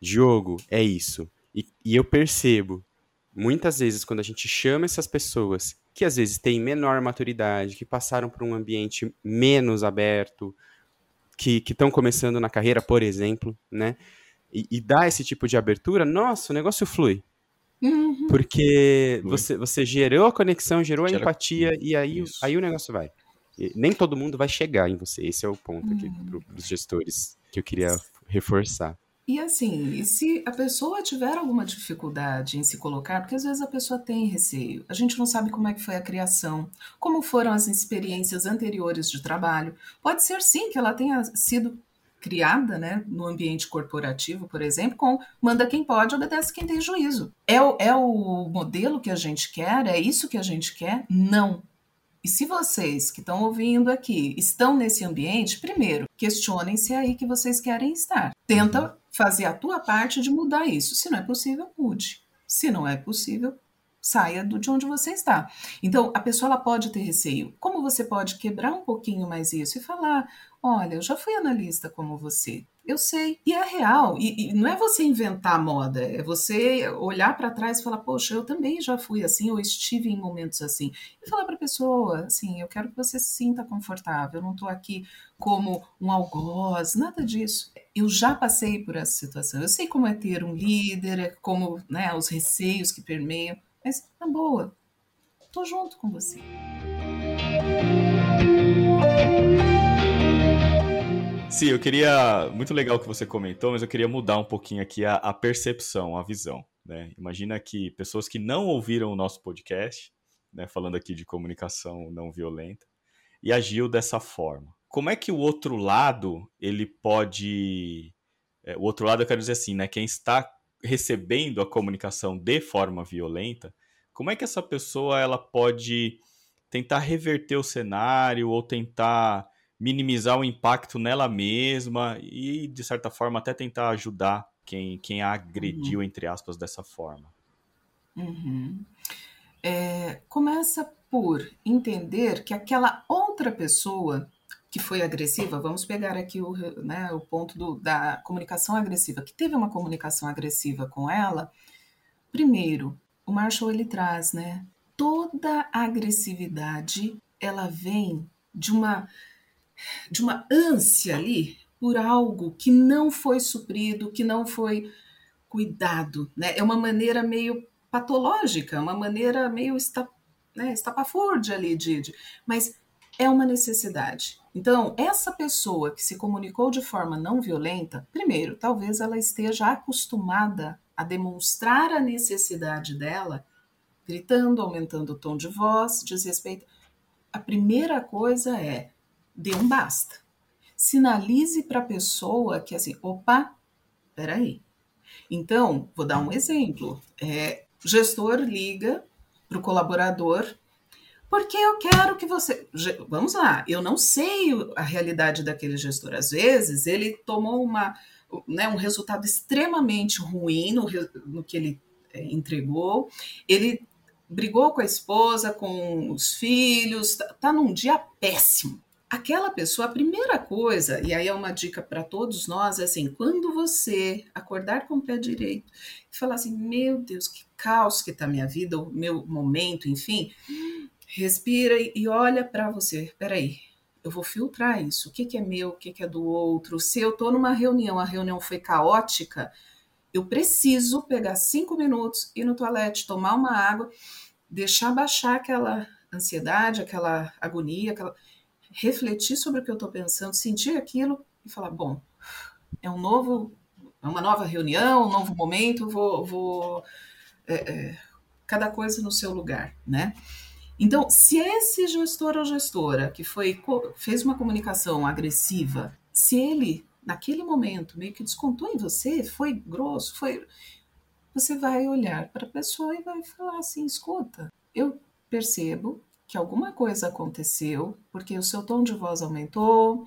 Diogo, é isso. E, e eu percebo, muitas vezes, quando a gente chama essas pessoas que às vezes têm menor maturidade, que passaram por um ambiente menos aberto, que estão começando na carreira, por exemplo, né? E, e dá esse tipo de abertura, nossa, o negócio flui. Uhum. Porque você, você gerou a conexão, gerou a Gera... empatia, e aí, aí o negócio vai. E nem todo mundo vai chegar em você. Esse é o ponto aqui uhum. para os gestores que eu queria reforçar. E assim, e se a pessoa tiver alguma dificuldade em se colocar, porque às vezes a pessoa tem receio, a gente não sabe como é que foi a criação, como foram as experiências anteriores de trabalho. Pode ser sim que ela tenha sido criada né, no ambiente corporativo, por exemplo, com manda quem pode, obedece quem tem juízo. É o, é o modelo que a gente quer? É isso que a gente quer? Não. E se vocês que estão ouvindo aqui estão nesse ambiente, primeiro, questionem se é aí que vocês querem estar. Tenta uhum. fazer a tua parte de mudar isso. Se não é possível, mude. Se não é possível, saia do de onde você está. Então, a pessoa ela pode ter receio. Como você pode quebrar um pouquinho mais isso e falar: olha, eu já fui analista como você. Eu sei. E é real. E, e, não é você inventar moda, é você olhar para trás e falar, poxa, eu também já fui assim, ou estive em momentos assim. E falar para a pessoa, assim, eu quero que você se sinta confortável, eu não estou aqui como um algoz, nada disso. Eu já passei por essa situação. Eu sei como é ter um líder, é como né, os receios que permeiam, mas na boa, tô junto com você. Sim, eu queria. Muito legal que você comentou, mas eu queria mudar um pouquinho aqui a, a percepção, a visão. Né? Imagina que pessoas que não ouviram o nosso podcast, né, falando aqui de comunicação não violenta, e agiu dessa forma. Como é que o outro lado ele pode. É, o outro lado eu quero dizer assim, né? Quem está recebendo a comunicação de forma violenta, como é que essa pessoa ela pode tentar reverter o cenário ou tentar minimizar o impacto nela mesma e, de certa forma, até tentar ajudar quem, quem a agrediu, uhum. entre aspas, dessa forma. Uhum. É, começa por entender que aquela outra pessoa que foi agressiva, vamos pegar aqui o, né, o ponto do, da comunicação agressiva, que teve uma comunicação agressiva com ela, primeiro, o Marshall ele traz, né, toda agressividade, ela vem de uma de uma ânsia ali por algo que não foi suprido, que não foi cuidado, né? É uma maneira meio patológica, uma maneira meio esta, né, ali, de, de, mas é uma necessidade. Então, essa pessoa que se comunicou de forma não violenta, primeiro, talvez ela esteja acostumada a demonstrar a necessidade dela, gritando, aumentando o tom de voz, desrespeito. A primeira coisa é dê um basta. Sinalize para a pessoa que assim, opa, peraí. Então, vou dar um exemplo. É, gestor liga para o colaborador porque eu quero que você. Vamos lá, eu não sei a realidade daquele gestor. Às vezes ele tomou uma, né, um resultado extremamente ruim no, no que ele é, entregou, ele brigou com a esposa, com os filhos, tá, tá num dia péssimo. Aquela pessoa, a primeira coisa, e aí é uma dica para todos nós, é assim: quando você acordar com o pé direito e falar assim, meu Deus, que caos que tá minha vida, o meu momento, enfim, respira e olha para você. Peraí, eu vou filtrar isso. O que, que é meu, o que, que é do outro? Se eu estou numa reunião, a reunião foi caótica, eu preciso pegar cinco minutos, ir no toalete, tomar uma água, deixar baixar aquela ansiedade, aquela agonia, aquela... refletir sobre o que eu estou pensando, sentir aquilo e falar: bom, é um novo, é uma nova reunião, um novo momento, vou, vou é, é, cada coisa no seu lugar, né? Então, se esse gestor ou gestora que foi fez uma comunicação agressiva, se ele naquele momento meio que descontou em você, foi grosso, foi você vai olhar para a pessoa e vai falar assim: escuta, eu percebo que alguma coisa aconteceu, porque o seu tom de voz aumentou,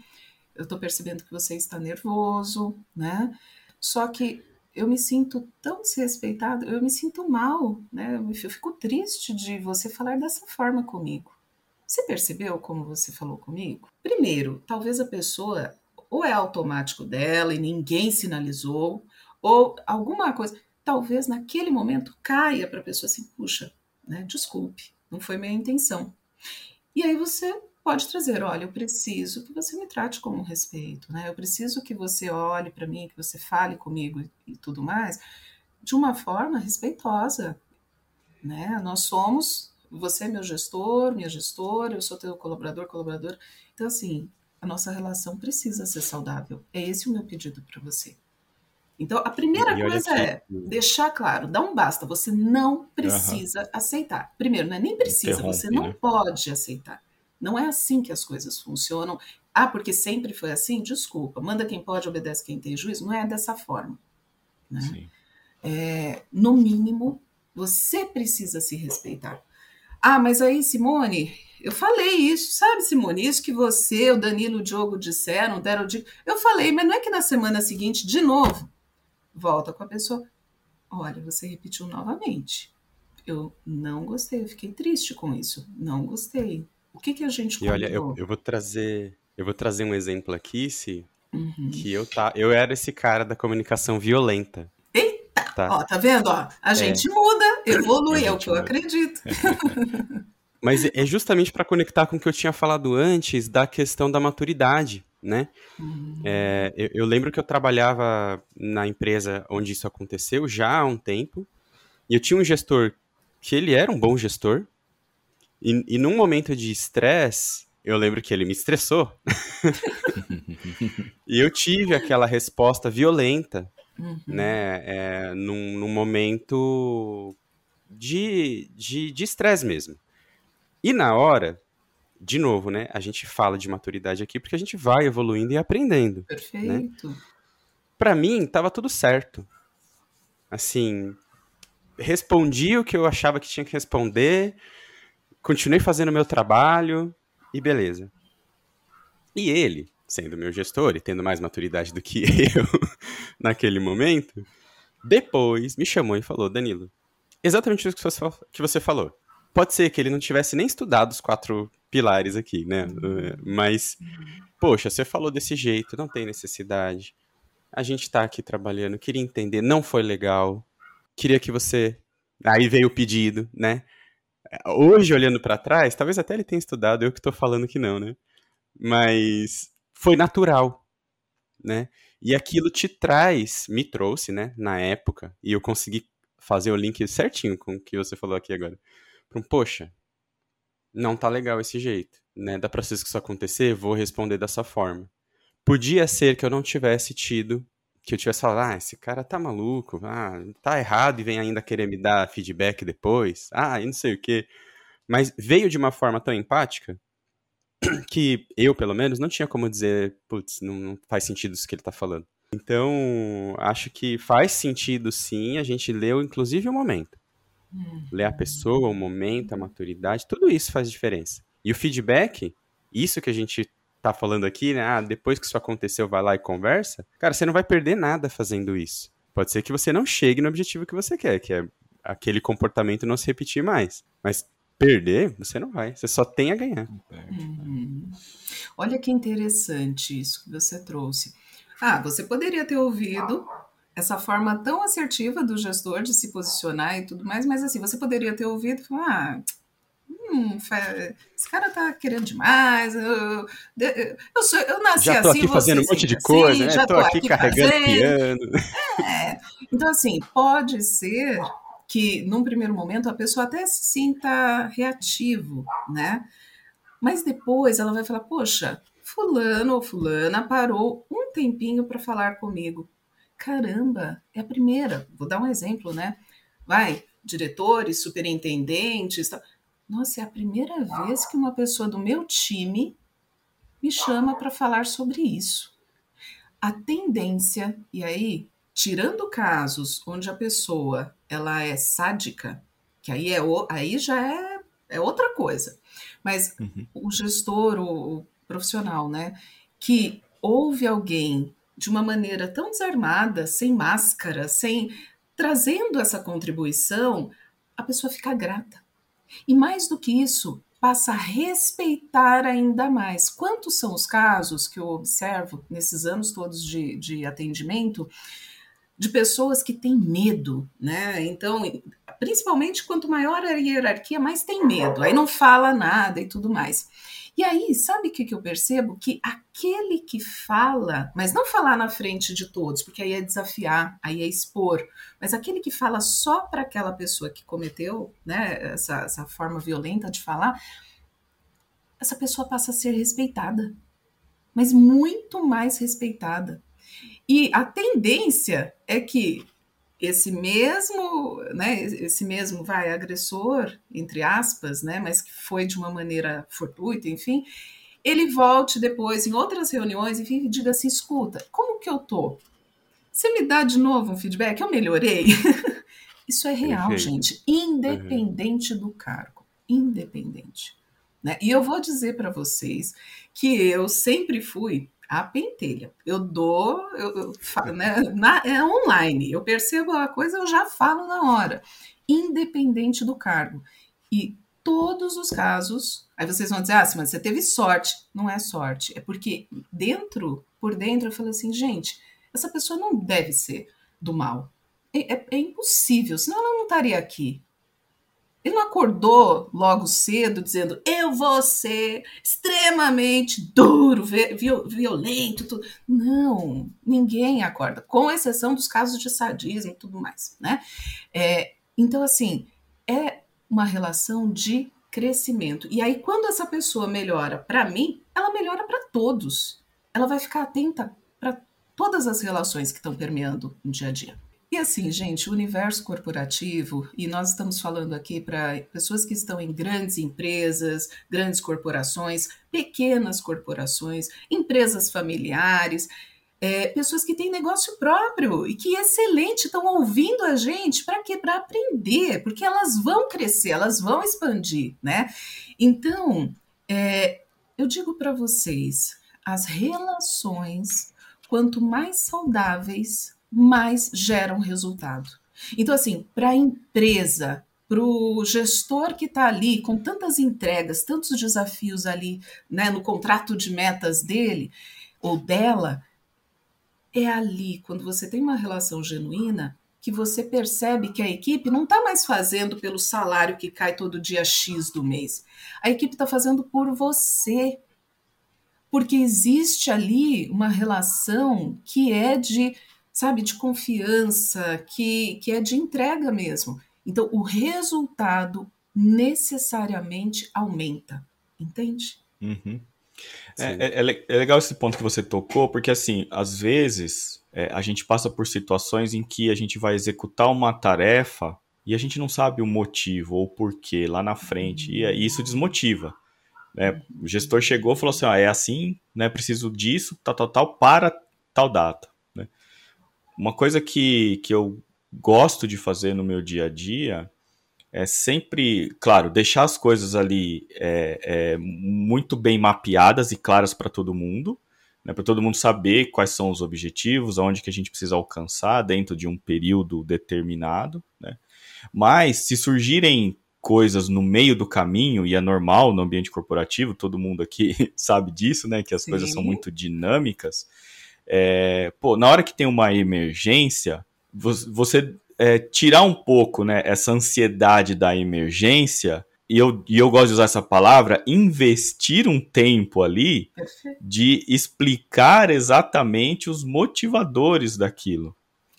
eu estou percebendo que você está nervoso, né? Só que eu me sinto tão desrespeitado, eu me sinto mal, né? Eu, fico triste de você falar dessa forma comigo. Você percebeu como você falou comigo? Primeiro, talvez a pessoa ou é automático dela e ninguém sinalizou, ou alguma coisa, talvez naquele momento caia para a pessoa assim, puxa, né, desculpe, não foi minha intenção. E aí você pode trazer, olha, eu preciso que você me trate com respeito, né? Eu preciso que você olhe para mim, que você fale comigo e, tudo mais, de uma forma respeitosa, né? Nós somos, você é meu gestor, minha gestora, eu sou teu colaborador, colaborador. Então, assim, a nossa relação precisa ser saudável. É esse o meu pedido para você. Então, a primeira coisa aqui. é deixar claro, dá um basta, você não precisa aceitar. Primeiro, não é nem precisa, você não né? pode aceitar. Não é assim que as coisas funcionam. Ah, porque sempre foi assim? Desculpa. Manda quem pode, obedece quem tem juízo. Não é dessa forma. Né? É, no mínimo, você precisa se respeitar. Ah, mas aí, Simone, eu falei isso, sabe, Simone? Isso que você, o Danilo, o Diogo disseram, deram dica. Eu falei, mas não é que na semana seguinte, de novo, volta com a pessoa. Olha, você repetiu novamente. Eu não gostei, eu fiquei triste com isso. Não gostei. O que, que a gente E olha, eu, eu, vou trazer, eu vou trazer um exemplo aqui, se uhum. que eu tá, eu era esse cara da comunicação violenta. Eita, tá. ó, tá vendo, ó? A é. gente muda, evolui, é o que muda. eu acredito. Mas é justamente para conectar com o que eu tinha falado antes da questão da maturidade, né? Uhum. É, eu, eu, lembro que eu trabalhava na empresa onde isso aconteceu já há um tempo, e eu tinha um gestor que ele era um bom gestor, e, e num momento de estresse, eu lembro que ele me estressou. e eu tive aquela resposta violenta, uhum. né? É, num, num, momento de estresse de, de mesmo. E na hora, de novo, né? A gente fala de maturidade aqui porque a gente vai evoluindo e aprendendo. Né? Perfeito. Né? Para mim, tava tudo certo. Assim, respondi o que eu achava que tinha que responder continuei fazendo meu trabalho e beleza. E ele, sendo meu gestor e tendo mais maturidade do que eu naquele momento, depois me chamou e falou: Danilo, exatamente isso que você falou. Pode ser que ele não tivesse nem estudado os quatro pilares aqui, né? Mas, poxa, você falou desse jeito, não tem necessidade. A gente tá aqui trabalhando, queria entender, não foi legal. Queria que você. Aí veio o pedido, né? Hoje, olhando para trás, talvez até ele tenha estudado, eu que estou falando que não, né? Mas foi natural, né? E aquilo te traz, me trouxe, né, na época, e eu consegui fazer o link certinho com o que você falou aqui agora. Um, poxa, não tá legal esse jeito, né? Dá pra ser que isso acontecer, vou responder dessa forma. Podia ser que eu não tivesse tido, que eu tivesse falado, ah, esse cara tá maluco, ah, tá errado e vem ainda querer me dar feedback depois, ah, e não sei o quê. Mas veio de uma forma tão empática que eu, pelo menos, não tinha como dizer, putz, não, não faz sentido isso que ele tá falando. Então, acho que faz sentido sim, a gente leu inclusive o momento. Hum. Ler a pessoa, o momento, a maturidade, tudo isso faz diferença. E o feedback, isso que a gente tá falando aqui, né? Ah, depois que isso aconteceu, vai lá e conversa. Cara, você não vai perder nada fazendo isso. Pode ser que você não chegue no objetivo que você quer, que é aquele comportamento não se repetir mais. Mas perder, você não vai. Você só tem a ganhar. Uhum. Olha que interessante isso que você trouxe. Ah, você poderia ter ouvido essa forma tão assertiva do gestor de se posicionar e tudo mais, mas assim, você poderia ter ouvido e falar, ah, hum, esse cara tá querendo demais, eu, eu, sou, eu nasci já tô assim, aqui fazendo um monte de assim, coisa, né? Já tô, tô aqui, aqui carregando fazendo. piano. É. Então, assim, pode ser que num primeiro momento a pessoa até se sinta reativo, né? Mas depois ela vai falar, poxa, fulano ou fulana parou um tempinho para falar comigo. Caramba, é a primeira. Vou dar um exemplo, né? Vai, diretores, superintendentes, tal. Nossa, é a primeira vez que uma pessoa do meu time me chama para falar sobre isso. A tendência, e aí, tirando casos onde a pessoa ela é sádica, que aí, é, aí já é, é outra coisa. Mas uhum. o gestor, o, o profissional, né, que ouve alguém de uma maneira tão desarmada, sem máscara, sem trazendo essa contribuição, a pessoa fica grata. E mais do que isso, passa a respeitar ainda mais. Quantos são os casos que eu observo nesses anos todos de, de atendimento de pessoas que têm medo, né? Então, principalmente quanto maior a hierarquia, mais tem medo, aí não fala nada e tudo mais. E aí, sabe o que, que eu percebo? Que aquele que fala, mas não falar na frente de todos, porque aí é desafiar, aí é expor, mas aquele que fala só para aquela pessoa que cometeu né, essa, essa forma violenta de falar, essa pessoa passa a ser respeitada, mas muito mais respeitada. E a tendência é que esse mesmo, né, esse mesmo vai agressor, entre aspas, né, mas que foi de uma maneira fortuita, enfim, ele volte depois em outras reuniões, enfim, e diga assim, escuta, como que eu tô? Você me dá de novo um feedback? Eu melhorei? Isso é real, Perfeito. gente, independente uhum. do cargo, independente. Né? E eu vou dizer para vocês que eu sempre fui a pentelha. Eu dou, eu, eu falo, né, na, é online. Eu percebo a coisa, eu já falo na hora, independente do cargo. E todos os casos, aí vocês vão dizer, ah, mas você teve sorte. Não é sorte, é porque dentro, por dentro, eu falo assim, gente, essa pessoa não deve ser do mal. É, é, é impossível, senão ela não estaria aqui. Ele não acordou logo cedo dizendo eu vou ser extremamente duro, violento. Tudo. Não, ninguém acorda, com exceção dos casos de sadismo e tudo mais, né? É, então, assim, é uma relação de crescimento. E aí, quando essa pessoa melhora para mim, ela melhora para todos. Ela vai ficar atenta para todas as relações que estão permeando no dia a dia. E assim, gente, o universo corporativo, e nós estamos falando aqui para pessoas que estão em grandes empresas, grandes corporações, pequenas corporações, empresas familiares, é, pessoas que têm negócio próprio e que excelente estão ouvindo a gente para quê? Para aprender, porque elas vão crescer, elas vão expandir, né? Então, é, eu digo para vocês, as relações, quanto mais saudáveis, mais geram resultado. Então, assim, para a empresa, para o gestor que está ali com tantas entregas, tantos desafios ali né, no contrato de metas dele ou dela, é ali, quando você tem uma relação genuína, que você percebe que a equipe não está mais fazendo pelo salário que cai todo dia X do mês. A equipe está fazendo por você. Porque existe ali uma relação que é de sabe, de confiança, que, que é de entrega mesmo. Então, o resultado necessariamente aumenta, entende? Uhum. É, é, é, é, legal esse ponto que você tocou, porque assim, às vezes é, a gente passa por situações em que a gente vai executar uma tarefa e a gente não sabe o motivo ou o porquê lá na frente, e, isso desmotiva. Né? O gestor chegou e falou assim: ah, é assim, né, preciso disso, tal, tal, tal, para tal data. Uma coisa que, que eu gosto de fazer no meu dia a dia é sempre, claro, deixar as coisas ali é, é, muito bem mapeadas e claras para todo mundo, né, para todo mundo saber quais são os objetivos, aonde que a gente precisa alcançar dentro de um período determinado, né? Mas se surgirem coisas no meio do caminho, e é normal no ambiente corporativo, todo mundo aqui sabe disso, né? Que as Sim. coisas são muito dinâmicas. É, pô, na hora que tem uma emergência, você é, tirar um pouco né, essa ansiedade da emergência, e eu, e eu gosto de usar essa palavra, investir um tempo ali de explicar exatamente os motivadores daquilo.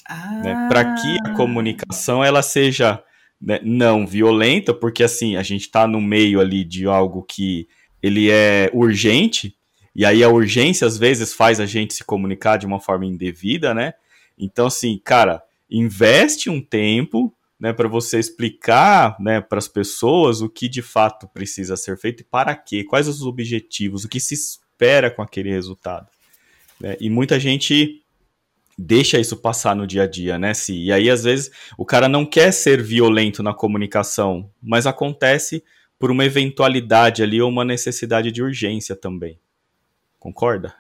Ah. Né, Para que a comunicação ela seja né, não violenta, porque assim, a gente está no meio ali de algo que ele é urgente, e aí a urgência às vezes faz a gente se comunicar de uma forma indevida, né? Então, assim, cara, investe um tempo né, para você explicar né, para as pessoas o que de fato precisa ser feito e para quê, quais os objetivos, o que se espera com aquele resultado. Né? E muita gente deixa isso passar no dia a dia, né? Se, e aí, às vezes, o cara não quer ser violento na comunicação, mas acontece por uma eventualidade ali ou uma necessidade de urgência também. Concorda?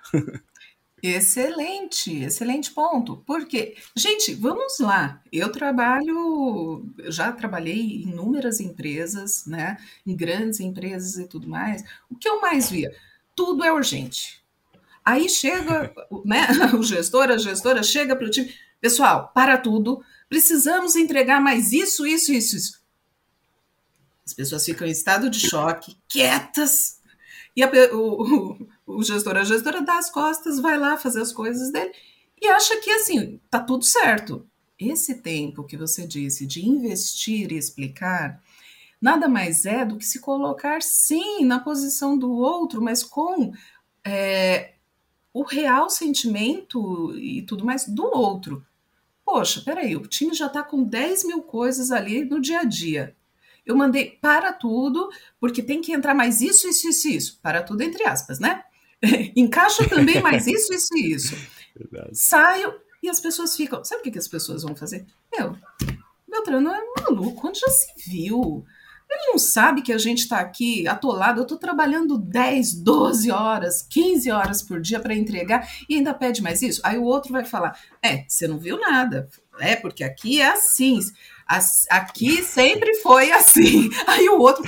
Excelente, excelente ponto. Porque, gente, vamos lá. Eu trabalho, já trabalhei em inúmeras empresas, né? Em grandes empresas e tudo mais. O que eu mais via? Tudo é urgente. Aí chega, né? O gestor, a gestora chega para o time, pessoal, para tudo. Precisamos entregar mais isso, isso, isso, isso. As pessoas ficam em estado de choque, quietas, e a, o, o, o gestor, a gestora dá as costas, vai lá fazer as coisas dele e acha que assim, tá tudo certo. Esse tempo que você disse de investir e explicar, nada mais é do que se colocar sim na posição do outro, mas com é, o real sentimento e tudo mais do outro. Poxa, peraí, o time já está com 10 mil coisas ali no dia a dia eu mandei para tudo, porque tem que entrar mais isso, isso, isso, isso. Para tudo, entre aspas, né? Encaixa também mais isso, isso e isso. Verdade. Saio e as pessoas ficam. Sabe o que, que as pessoas vão fazer? Meu, Beltrano é maluco, onde já se viu? Ele não sabe que a gente está aqui atolado. Eu estou trabalhando 10, 12 horas, 15 horas por dia para entregar e ainda pede mais isso. Aí o outro vai falar: É, você não viu nada. É, porque aqui é assim aqui sempre foi assim. Aí o outro.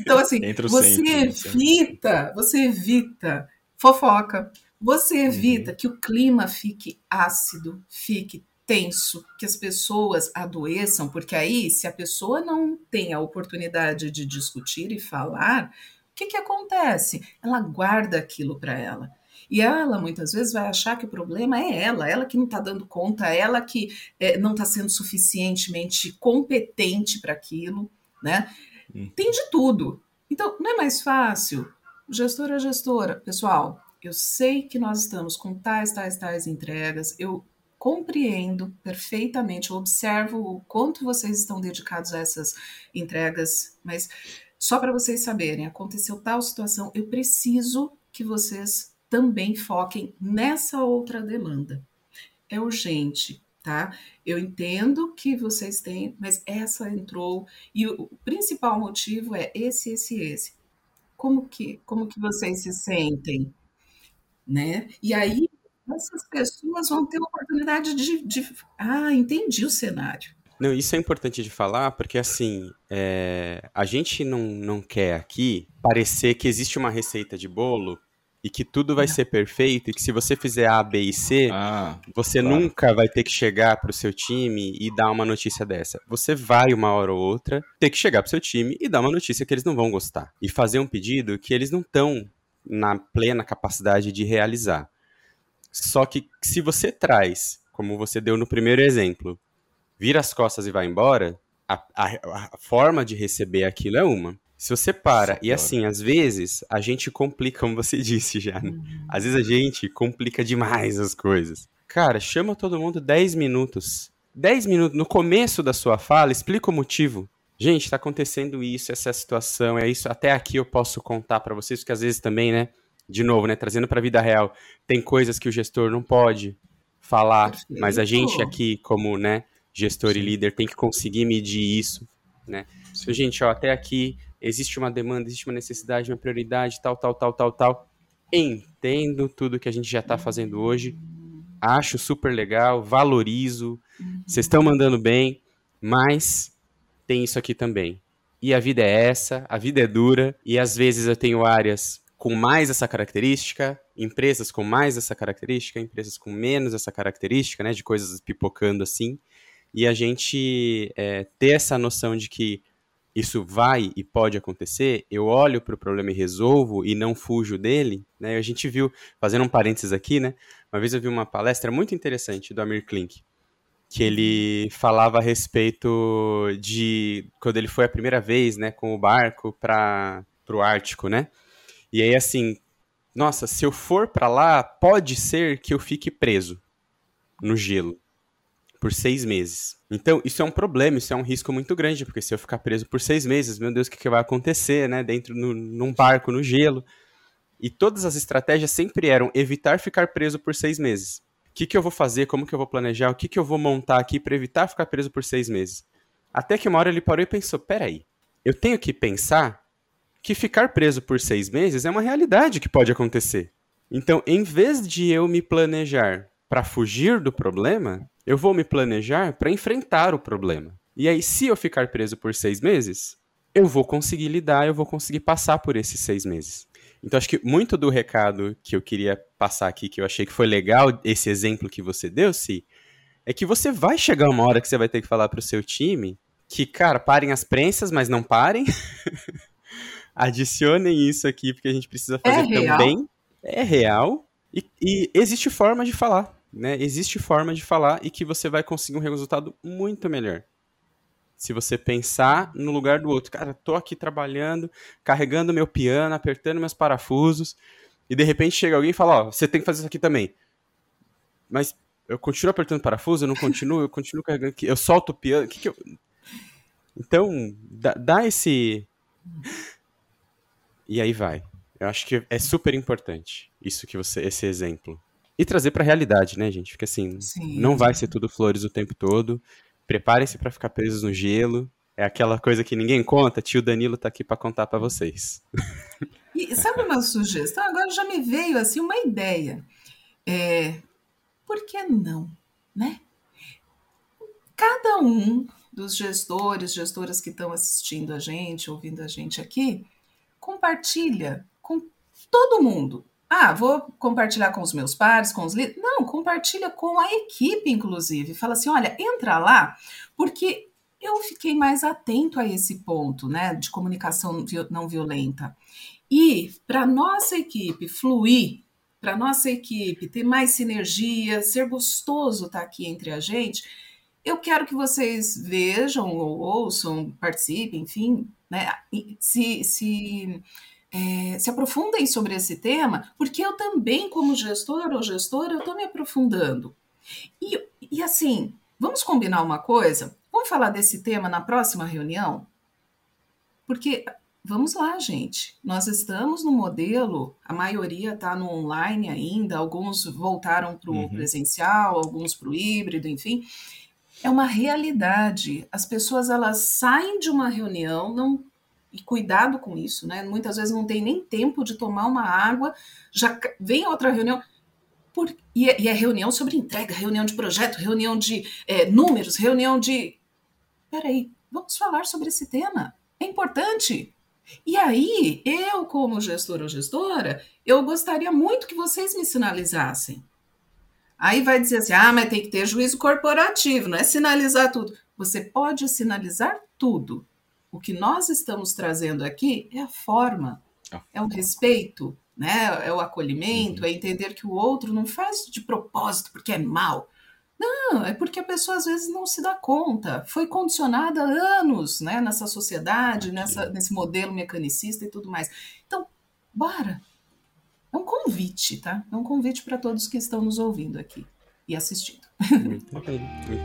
Então, assim, você sempre, né? evita, você evita fofoca, você uhum. evita uhum. que o clima fique ácido, fique tenso, que as pessoas adoeçam, porque aí, se a pessoa não tem a oportunidade de discutir e falar, o que, que acontece? Ela guarda aquilo para ela. E ela muitas vezes vai achar que o problema é ela, ela que não está dando conta, ela que é, não está sendo suficientemente competente para aquilo, né? Hum. Tem de tudo. Então, não é mais fácil? Gestora, gestora, pessoal, eu sei que nós estamos com tais, tais, tais entregas, eu compreendo perfeitamente, eu observo o quanto vocês estão dedicados a essas entregas, mas só para vocês saberem, aconteceu tal situação, eu preciso que vocês também foquem nessa outra demanda. É urgente, tá? Eu entendo que vocês têm, mas essa entrou e o principal motivo é esse, esse, esse. Como que, como que vocês se sentem, né? E aí essas pessoas vão ter a oportunidade de, de ah, entendi o cenário. Não, isso é importante de falar, porque assim, é, a gente não, não quer aqui parecer que existe uma receita de bolo e que tudo vai ser perfeito e que se você fizer A, B e C, ah, você claro. nunca vai ter que chegar para o seu time e dar uma notícia dessa. Você vai uma hora ou outra ter que chegar para o seu time e dar uma notícia que eles não vão gostar e fazer um pedido que eles não estão na plena capacidade de realizar. Só que se você traz, como você deu no primeiro exemplo, vira as costas e vai embora, a, a, a forma de receber aquilo é uma. Se você para, e assim, às vezes a gente complica, como você disse já, né? Uhum. Às vezes a gente complica demais as coisas. Cara, chama todo mundo 10 minutos. 10 minutos, no começo da sua fala, explica o motivo. Gente, tá acontecendo isso, essa é a situação, é isso. Até aqui eu posso contar para vocês, porque às vezes também, né? De novo, né? Trazendo pra vida real, tem coisas que o gestor não pode falar, Perfeito. mas a gente aqui, como, né? Gestor Sim. e líder, tem que conseguir medir isso né? Então, gente, ó, até aqui existe uma demanda, existe uma necessidade, uma prioridade, tal, tal, tal, tal, tal. Entendo tudo que a gente já está fazendo hoje, acho super legal, valorizo, vocês estão mandando bem, mas tem isso aqui também. E a vida é essa, a vida é dura, e às vezes eu tenho áreas com mais essa característica, empresas com mais essa característica, empresas com menos essa característica, né, de coisas pipocando assim, e a gente é, ter essa noção de que isso vai e pode acontecer, eu olho para o problema e resolvo e não fujo dele, né? A gente viu, fazendo um parênteses aqui, né? Uma vez eu vi uma palestra muito interessante do Amir Klink, que ele falava a respeito de quando ele foi a primeira vez, né, com o barco para o Ártico, né? E aí assim, nossa, se eu for para lá, pode ser que eu fique preso no gelo por seis meses. Então, isso é um problema, isso é um risco muito grande, porque se eu ficar preso por seis meses, meu Deus, o que, que vai acontecer, né? Dentro, no, num barco, no gelo. E todas as estratégias sempre eram evitar ficar preso por seis meses. O que, que eu vou fazer? Como que eu vou planejar? O que, que eu vou montar aqui para evitar ficar preso por seis meses? Até que uma hora ele parou e pensou: peraí, eu tenho que pensar que ficar preso por seis meses é uma realidade que pode acontecer. Então, em vez de eu me planejar para fugir do problema, eu vou me planejar para enfrentar o problema. E aí, se eu ficar preso por seis meses, eu vou conseguir lidar, eu vou conseguir passar por esses seis meses. Então, acho que muito do recado que eu queria passar aqui, que eu achei que foi legal, esse exemplo que você deu, Si, é que você vai chegar uma hora que você vai ter que falar para o seu time que, cara, parem as prensas, mas não parem. Adicionem isso aqui, porque a gente precisa fazer é também. É real. E, e existe forma de falar né? Existe forma de falar e que você vai conseguir um resultado muito melhor. Se você pensar no lugar do outro, cara, tô aqui trabalhando, carregando meu piano, apertando meus parafusos, e de repente chega alguém e fala, ó, oh, você tem que fazer isso aqui também. Mas eu continuo apertando parafuso, eu não continuo, eu continuo carregando, eu solto o piano, que que eu... Então, dá, dá esse... E aí vai. Eu acho que é super importante isso que você, esse exemplo e trazer para a realidade, né, gente? Porque assim, Sim. não vai ser tudo flores o tempo todo. Preparem-se para ficar presos no gelo. É aquela coisa que ninguém conta. Tio Danilo tá aqui para contar para vocês. E sabe uma sugestão? Agora já me veio assim uma ideia. É, por que não, né? Cada um dos gestores, gestoras que estão assistindo a gente, ouvindo a gente aqui, compartilha com todo mundo ah, vou compartilhar com os meus pares, com os líderes. Não, compartilha com a equipe, inclusive. Fala assim: olha, entra lá, porque eu fiquei mais atento a esse ponto, né, de comunicação não violenta. E para nossa equipe fluir, para nossa equipe ter mais sinergia, ser gostoso estar tá aqui entre a gente, eu quero que vocês vejam ou ouçam, participem, enfim, né, se, se é, se aprofundem sobre esse tema, porque eu também, como gestor ou gestora, eu estou me aprofundando. E, e assim, vamos combinar uma coisa? Vamos falar desse tema na próxima reunião? Porque, vamos lá, gente, nós estamos no modelo, a maioria está no online ainda, alguns voltaram para o uhum. presencial, alguns para o híbrido, enfim. É uma realidade. As pessoas elas saem de uma reunião, não e cuidado com isso, né? Muitas vezes não tem nem tempo de tomar uma água, já vem outra reunião. Por, e, é, e é reunião sobre entrega, reunião de projeto, reunião de é, números, reunião de. Peraí, vamos falar sobre esse tema. É importante. E aí, eu, como gestor ou gestora, eu gostaria muito que vocês me sinalizassem. Aí vai dizer assim: ah, mas tem que ter juízo corporativo, não é sinalizar tudo. Você pode sinalizar tudo. O que nós estamos trazendo aqui é a forma, é o respeito, né? é o acolhimento, uhum. é entender que o outro não faz de propósito porque é mal. Não, é porque a pessoa às vezes não se dá conta. Foi condicionada há anos né, nessa sociedade, nessa, nesse modelo mecanicista e tudo mais. Então, bora. É um convite, tá? É um convite para todos que estão nos ouvindo aqui e assistindo. Muito bem, muito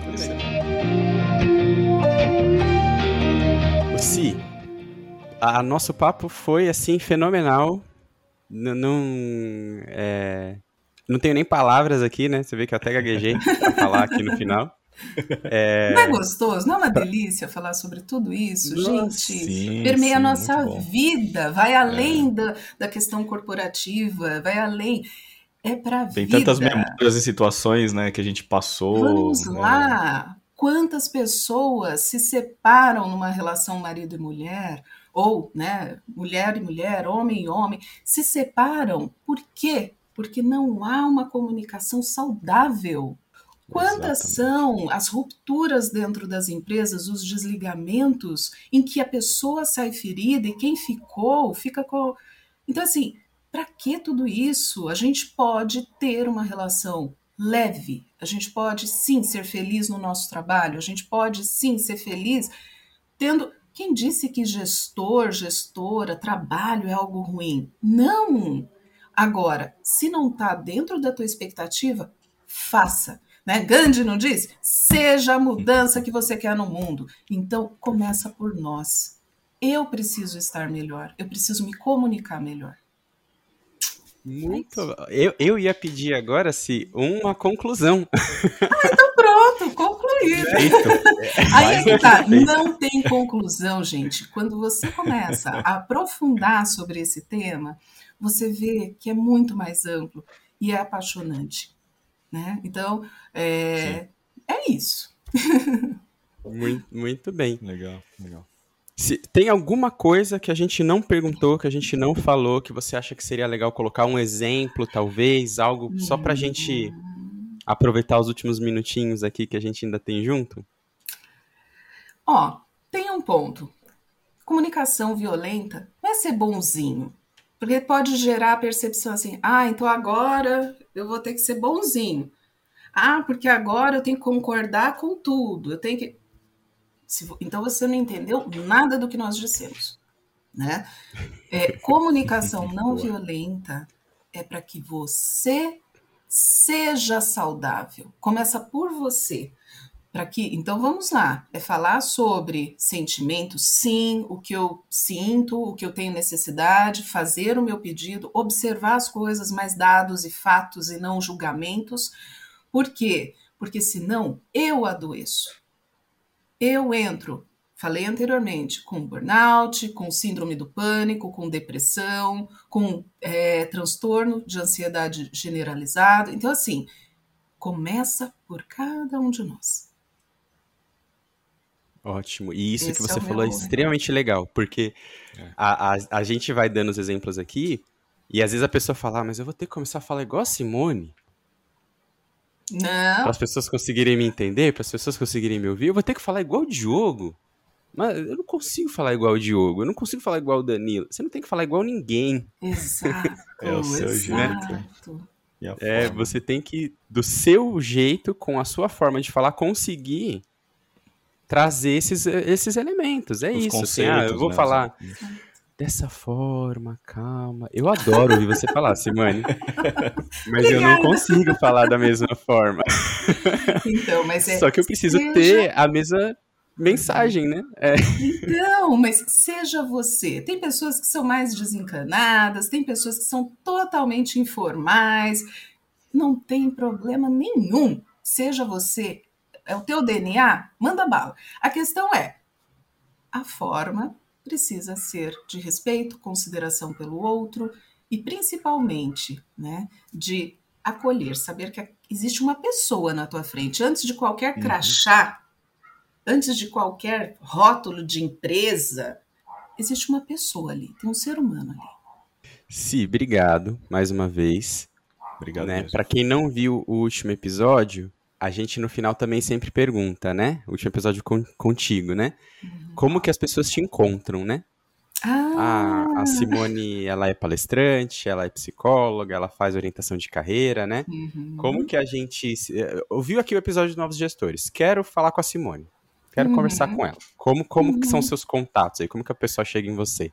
bem. Si, a nosso papo foi assim fenomenal. N não, é... não tenho nem palavras aqui, né? Você vê que eu até gaguejei pra falar aqui no final. É... Não é gostoso? Não é uma delícia falar sobre tudo isso? Nossa, Gente, sim, permeia sim, a nossa vida, vai além é. da, da questão corporativa, vai além. É para vida. Tem tantas memórias e situações né, que a gente passou. Vamos né? lá. Quantas pessoas se separam numa relação marido e mulher, ou né, mulher e mulher, homem e homem, se separam. Por quê? Porque não há uma comunicação saudável Quantas Exatamente. são as rupturas dentro das empresas, os desligamentos em que a pessoa sai ferida e quem ficou fica com. Então, assim, para que tudo isso? A gente pode ter uma relação leve, a gente pode sim ser feliz no nosso trabalho, a gente pode sim ser feliz tendo. Quem disse que gestor, gestora, trabalho é algo ruim? Não! Agora, se não está dentro da tua expectativa, faça. Né? Gandhi não diz? Seja a mudança que você quer no mundo. Então, começa por nós. Eu preciso estar melhor, eu preciso me comunicar melhor. Muito. Eu, eu ia pedir agora, se uma conclusão. Ah, então pronto, concluído. Aí é que tá. Não tem conclusão, gente. Quando você começa a aprofundar sobre esse tema, você vê que é muito mais amplo e é apaixonante. Né? Então, é, é isso. muito, muito bem. Legal, legal. Se tem alguma coisa que a gente não perguntou, que a gente não falou, que você acha que seria legal colocar um exemplo, talvez, algo só para a gente aproveitar os últimos minutinhos aqui que a gente ainda tem junto? Ó, tem um ponto. Comunicação violenta não é ser bonzinho. Porque pode gerar a percepção assim, ah, então agora eu vou ter que ser bonzinho. Ah, porque agora eu tenho que concordar com tudo. Eu tenho que. Então você não entendeu nada do que nós dissemos. Né? É, comunicação não violenta é para que você seja saudável. Começa por você para que, então vamos lá, é falar sobre sentimentos, sim, o que eu sinto, o que eu tenho necessidade, fazer o meu pedido, observar as coisas, mais dados e fatos e não julgamentos. Por quê? Porque senão eu adoeço. Eu entro, falei anteriormente, com burnout, com síndrome do pânico, com depressão, com é, transtorno de ansiedade generalizado. Então, assim, começa por cada um de nós. Ótimo. E isso Esse que você é falou é extremamente legal, porque é. a, a, a gente vai dando os exemplos aqui, e às vezes a pessoa fala, ah, mas eu vou ter que começar a falar igual a Simone. Não. Para as pessoas conseguirem me entender, para as pessoas conseguirem me ouvir, eu vou ter que falar igual o Diogo. Mas eu não consigo falar igual o Diogo, eu não consigo falar igual o Danilo. Você não tem que falar igual ninguém. Exato. é o seu exato. jeito. É, você tem que, do seu jeito, com a sua forma de falar, conseguir trazer esses, esses elementos. É Os isso. Assim, ah, eu vou né, falar dessa forma, calma. Eu adoro ouvir você falar, Simone. mas eu não consigo falar da mesma forma. Então, mas é, Só que eu preciso seja... ter a mesma mensagem, né? É. Então, mas seja você. Tem pessoas que são mais desencanadas, tem pessoas que são totalmente informais. Não tem problema nenhum. Seja você é o teu DNA, manda bala. A questão é, a forma precisa ser de respeito, consideração pelo outro e principalmente, né, de acolher, saber que existe uma pessoa na tua frente antes de qualquer uhum. crachá, uhum. antes de qualquer rótulo de empresa, existe uma pessoa ali, tem um ser humano ali. Sim, obrigado mais uma vez. Obrigado. Né? Para quem não viu o último episódio, a gente no final também sempre pergunta, né? O último episódio com, contigo, né? Uhum. Como que as pessoas te encontram, né? Ah. A, a, Simone, ela é palestrante, ela é psicóloga, ela faz orientação de carreira, né? Uhum. Como que a gente... Eh, ouviu aqui o episódio de Novos Gestores. Quero falar com a Simone. Quero uhum. conversar com ela. Como, como que são uhum. seus contatos aí? Como que a pessoa chega em você?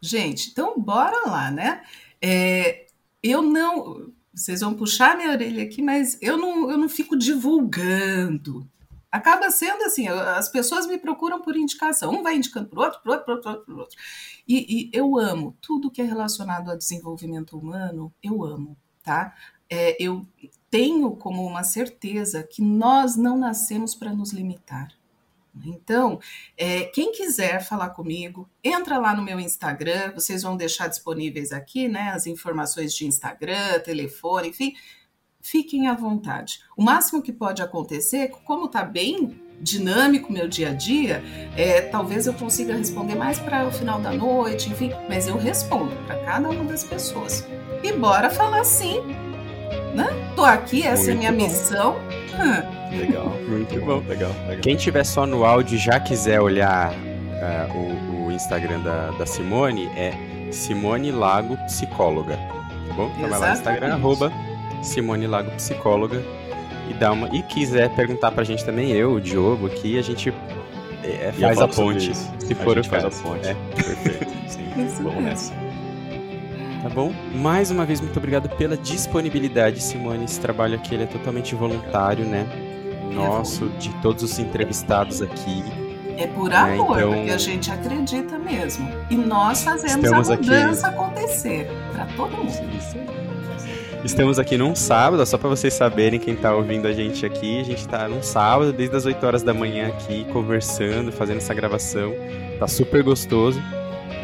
Gente, então bora lá, né? É, eu não vocês vão puxar minha orelha aqui, mas eu não, eu não fico divulgando. Acaba sendo assim, as pessoas me procuram por indicação. Um vai indicando para o outro, para outro, para outro, para outro. E, e, eu amo tudo que é relacionado ao desenvolvimento humano, eu amo, tá? É, eu tenho como uma certeza que nós não nascemos para nos limitar. Então, é, quem quiser falar comigo, entra lá no meu Instagram, vocês vão deixar disponíveis aqui, né, as informações de Instagram, telefone, enfim, fiquem à vontade. O máximo que pode acontecer, como está bem dinâmico meu dia a dia, é, talvez eu consiga responder mais para o final da noite, enfim, mas eu respondo para cada uma das pessoas. E bora falar sim, né? Tô aqui, essa Muito é a minha bom. missão. Legal, muito bom. Legal, legal. Quem tiver só no áudio e já quiser olhar uh, o, o, Instagram da, da, Simone, é Simone Lago Psicóloga. Tá bom? Então vai lá no Instagram, arroba Simone Lago Psicóloga. E, dá uma, e quiser perguntar pra gente também, eu, o Diogo aqui, a gente é, faz a ponte. Se for o caso. Faz a ponte. É. Perfeito. Sim, vamos nessa. Tá bom? Mais uma vez, muito obrigado pela disponibilidade, Simone. Esse trabalho aqui ele é totalmente voluntário, né? Nosso, de todos os entrevistados aqui. É por amor, né? então, porque a gente acredita mesmo. E nós fazemos a mudança aqui... acontecer para todo mundo. Estamos aqui num sábado, só para vocês saberem quem tá ouvindo a gente aqui. A gente tá num sábado, desde as 8 horas da manhã aqui, conversando, fazendo essa gravação. Tá super gostoso.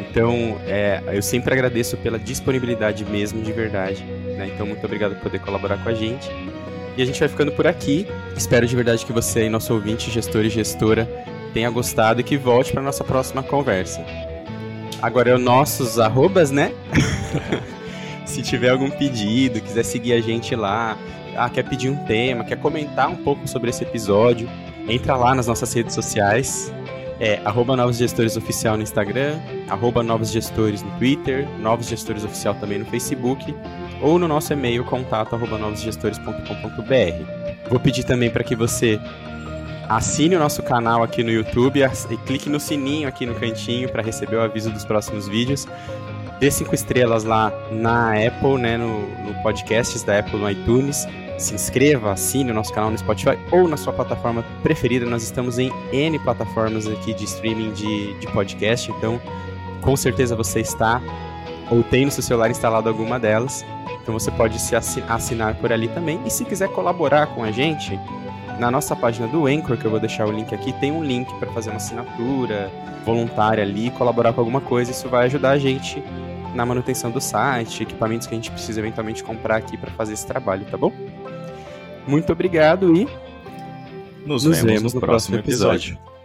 Então, é, eu sempre agradeço pela disponibilidade mesmo, de verdade. Né? Então, muito obrigado por poder colaborar com a gente. E a gente vai ficando por aqui. Espero de verdade que você, nosso ouvinte, gestor e gestora, tenha gostado e que volte para nossa próxima conversa. Agora é os nossos arrobas, né? Se tiver algum pedido, quiser seguir a gente lá, ah, quer pedir um tema, quer comentar um pouco sobre esse episódio, entra lá nas nossas redes sociais, é arroba Novos Gestores Oficial no Instagram, arroba Novos Gestores no Twitter, Novos Gestores Oficial também no Facebook, ou no nosso e-mail contato arroba novosgestores.com.br. Vou pedir também para que você assine o nosso canal aqui no YouTube e clique no sininho aqui no cantinho para receber o aviso dos próximos vídeos. Dê cinco estrelas lá na Apple, né, no, no da Apple no iTunes se inscreva, assine o nosso canal no Spotify ou na sua plataforma preferida. Nós estamos em N plataformas aqui de streaming de, de podcast, então com certeza você está ou tem no seu celular instalado alguma delas. Então você pode se assinar por ali também. E se quiser colaborar com a gente, na nossa página do Anchor, que eu vou deixar o link aqui, tem um link para fazer uma assinatura voluntária ali, colaborar com alguma coisa. Isso vai ajudar a gente na manutenção do site, equipamentos que a gente precisa eventualmente comprar aqui para fazer esse trabalho, tá bom? Muito obrigado e nos, nos vemos, vemos, no, próximo, próximo episódio. episódio.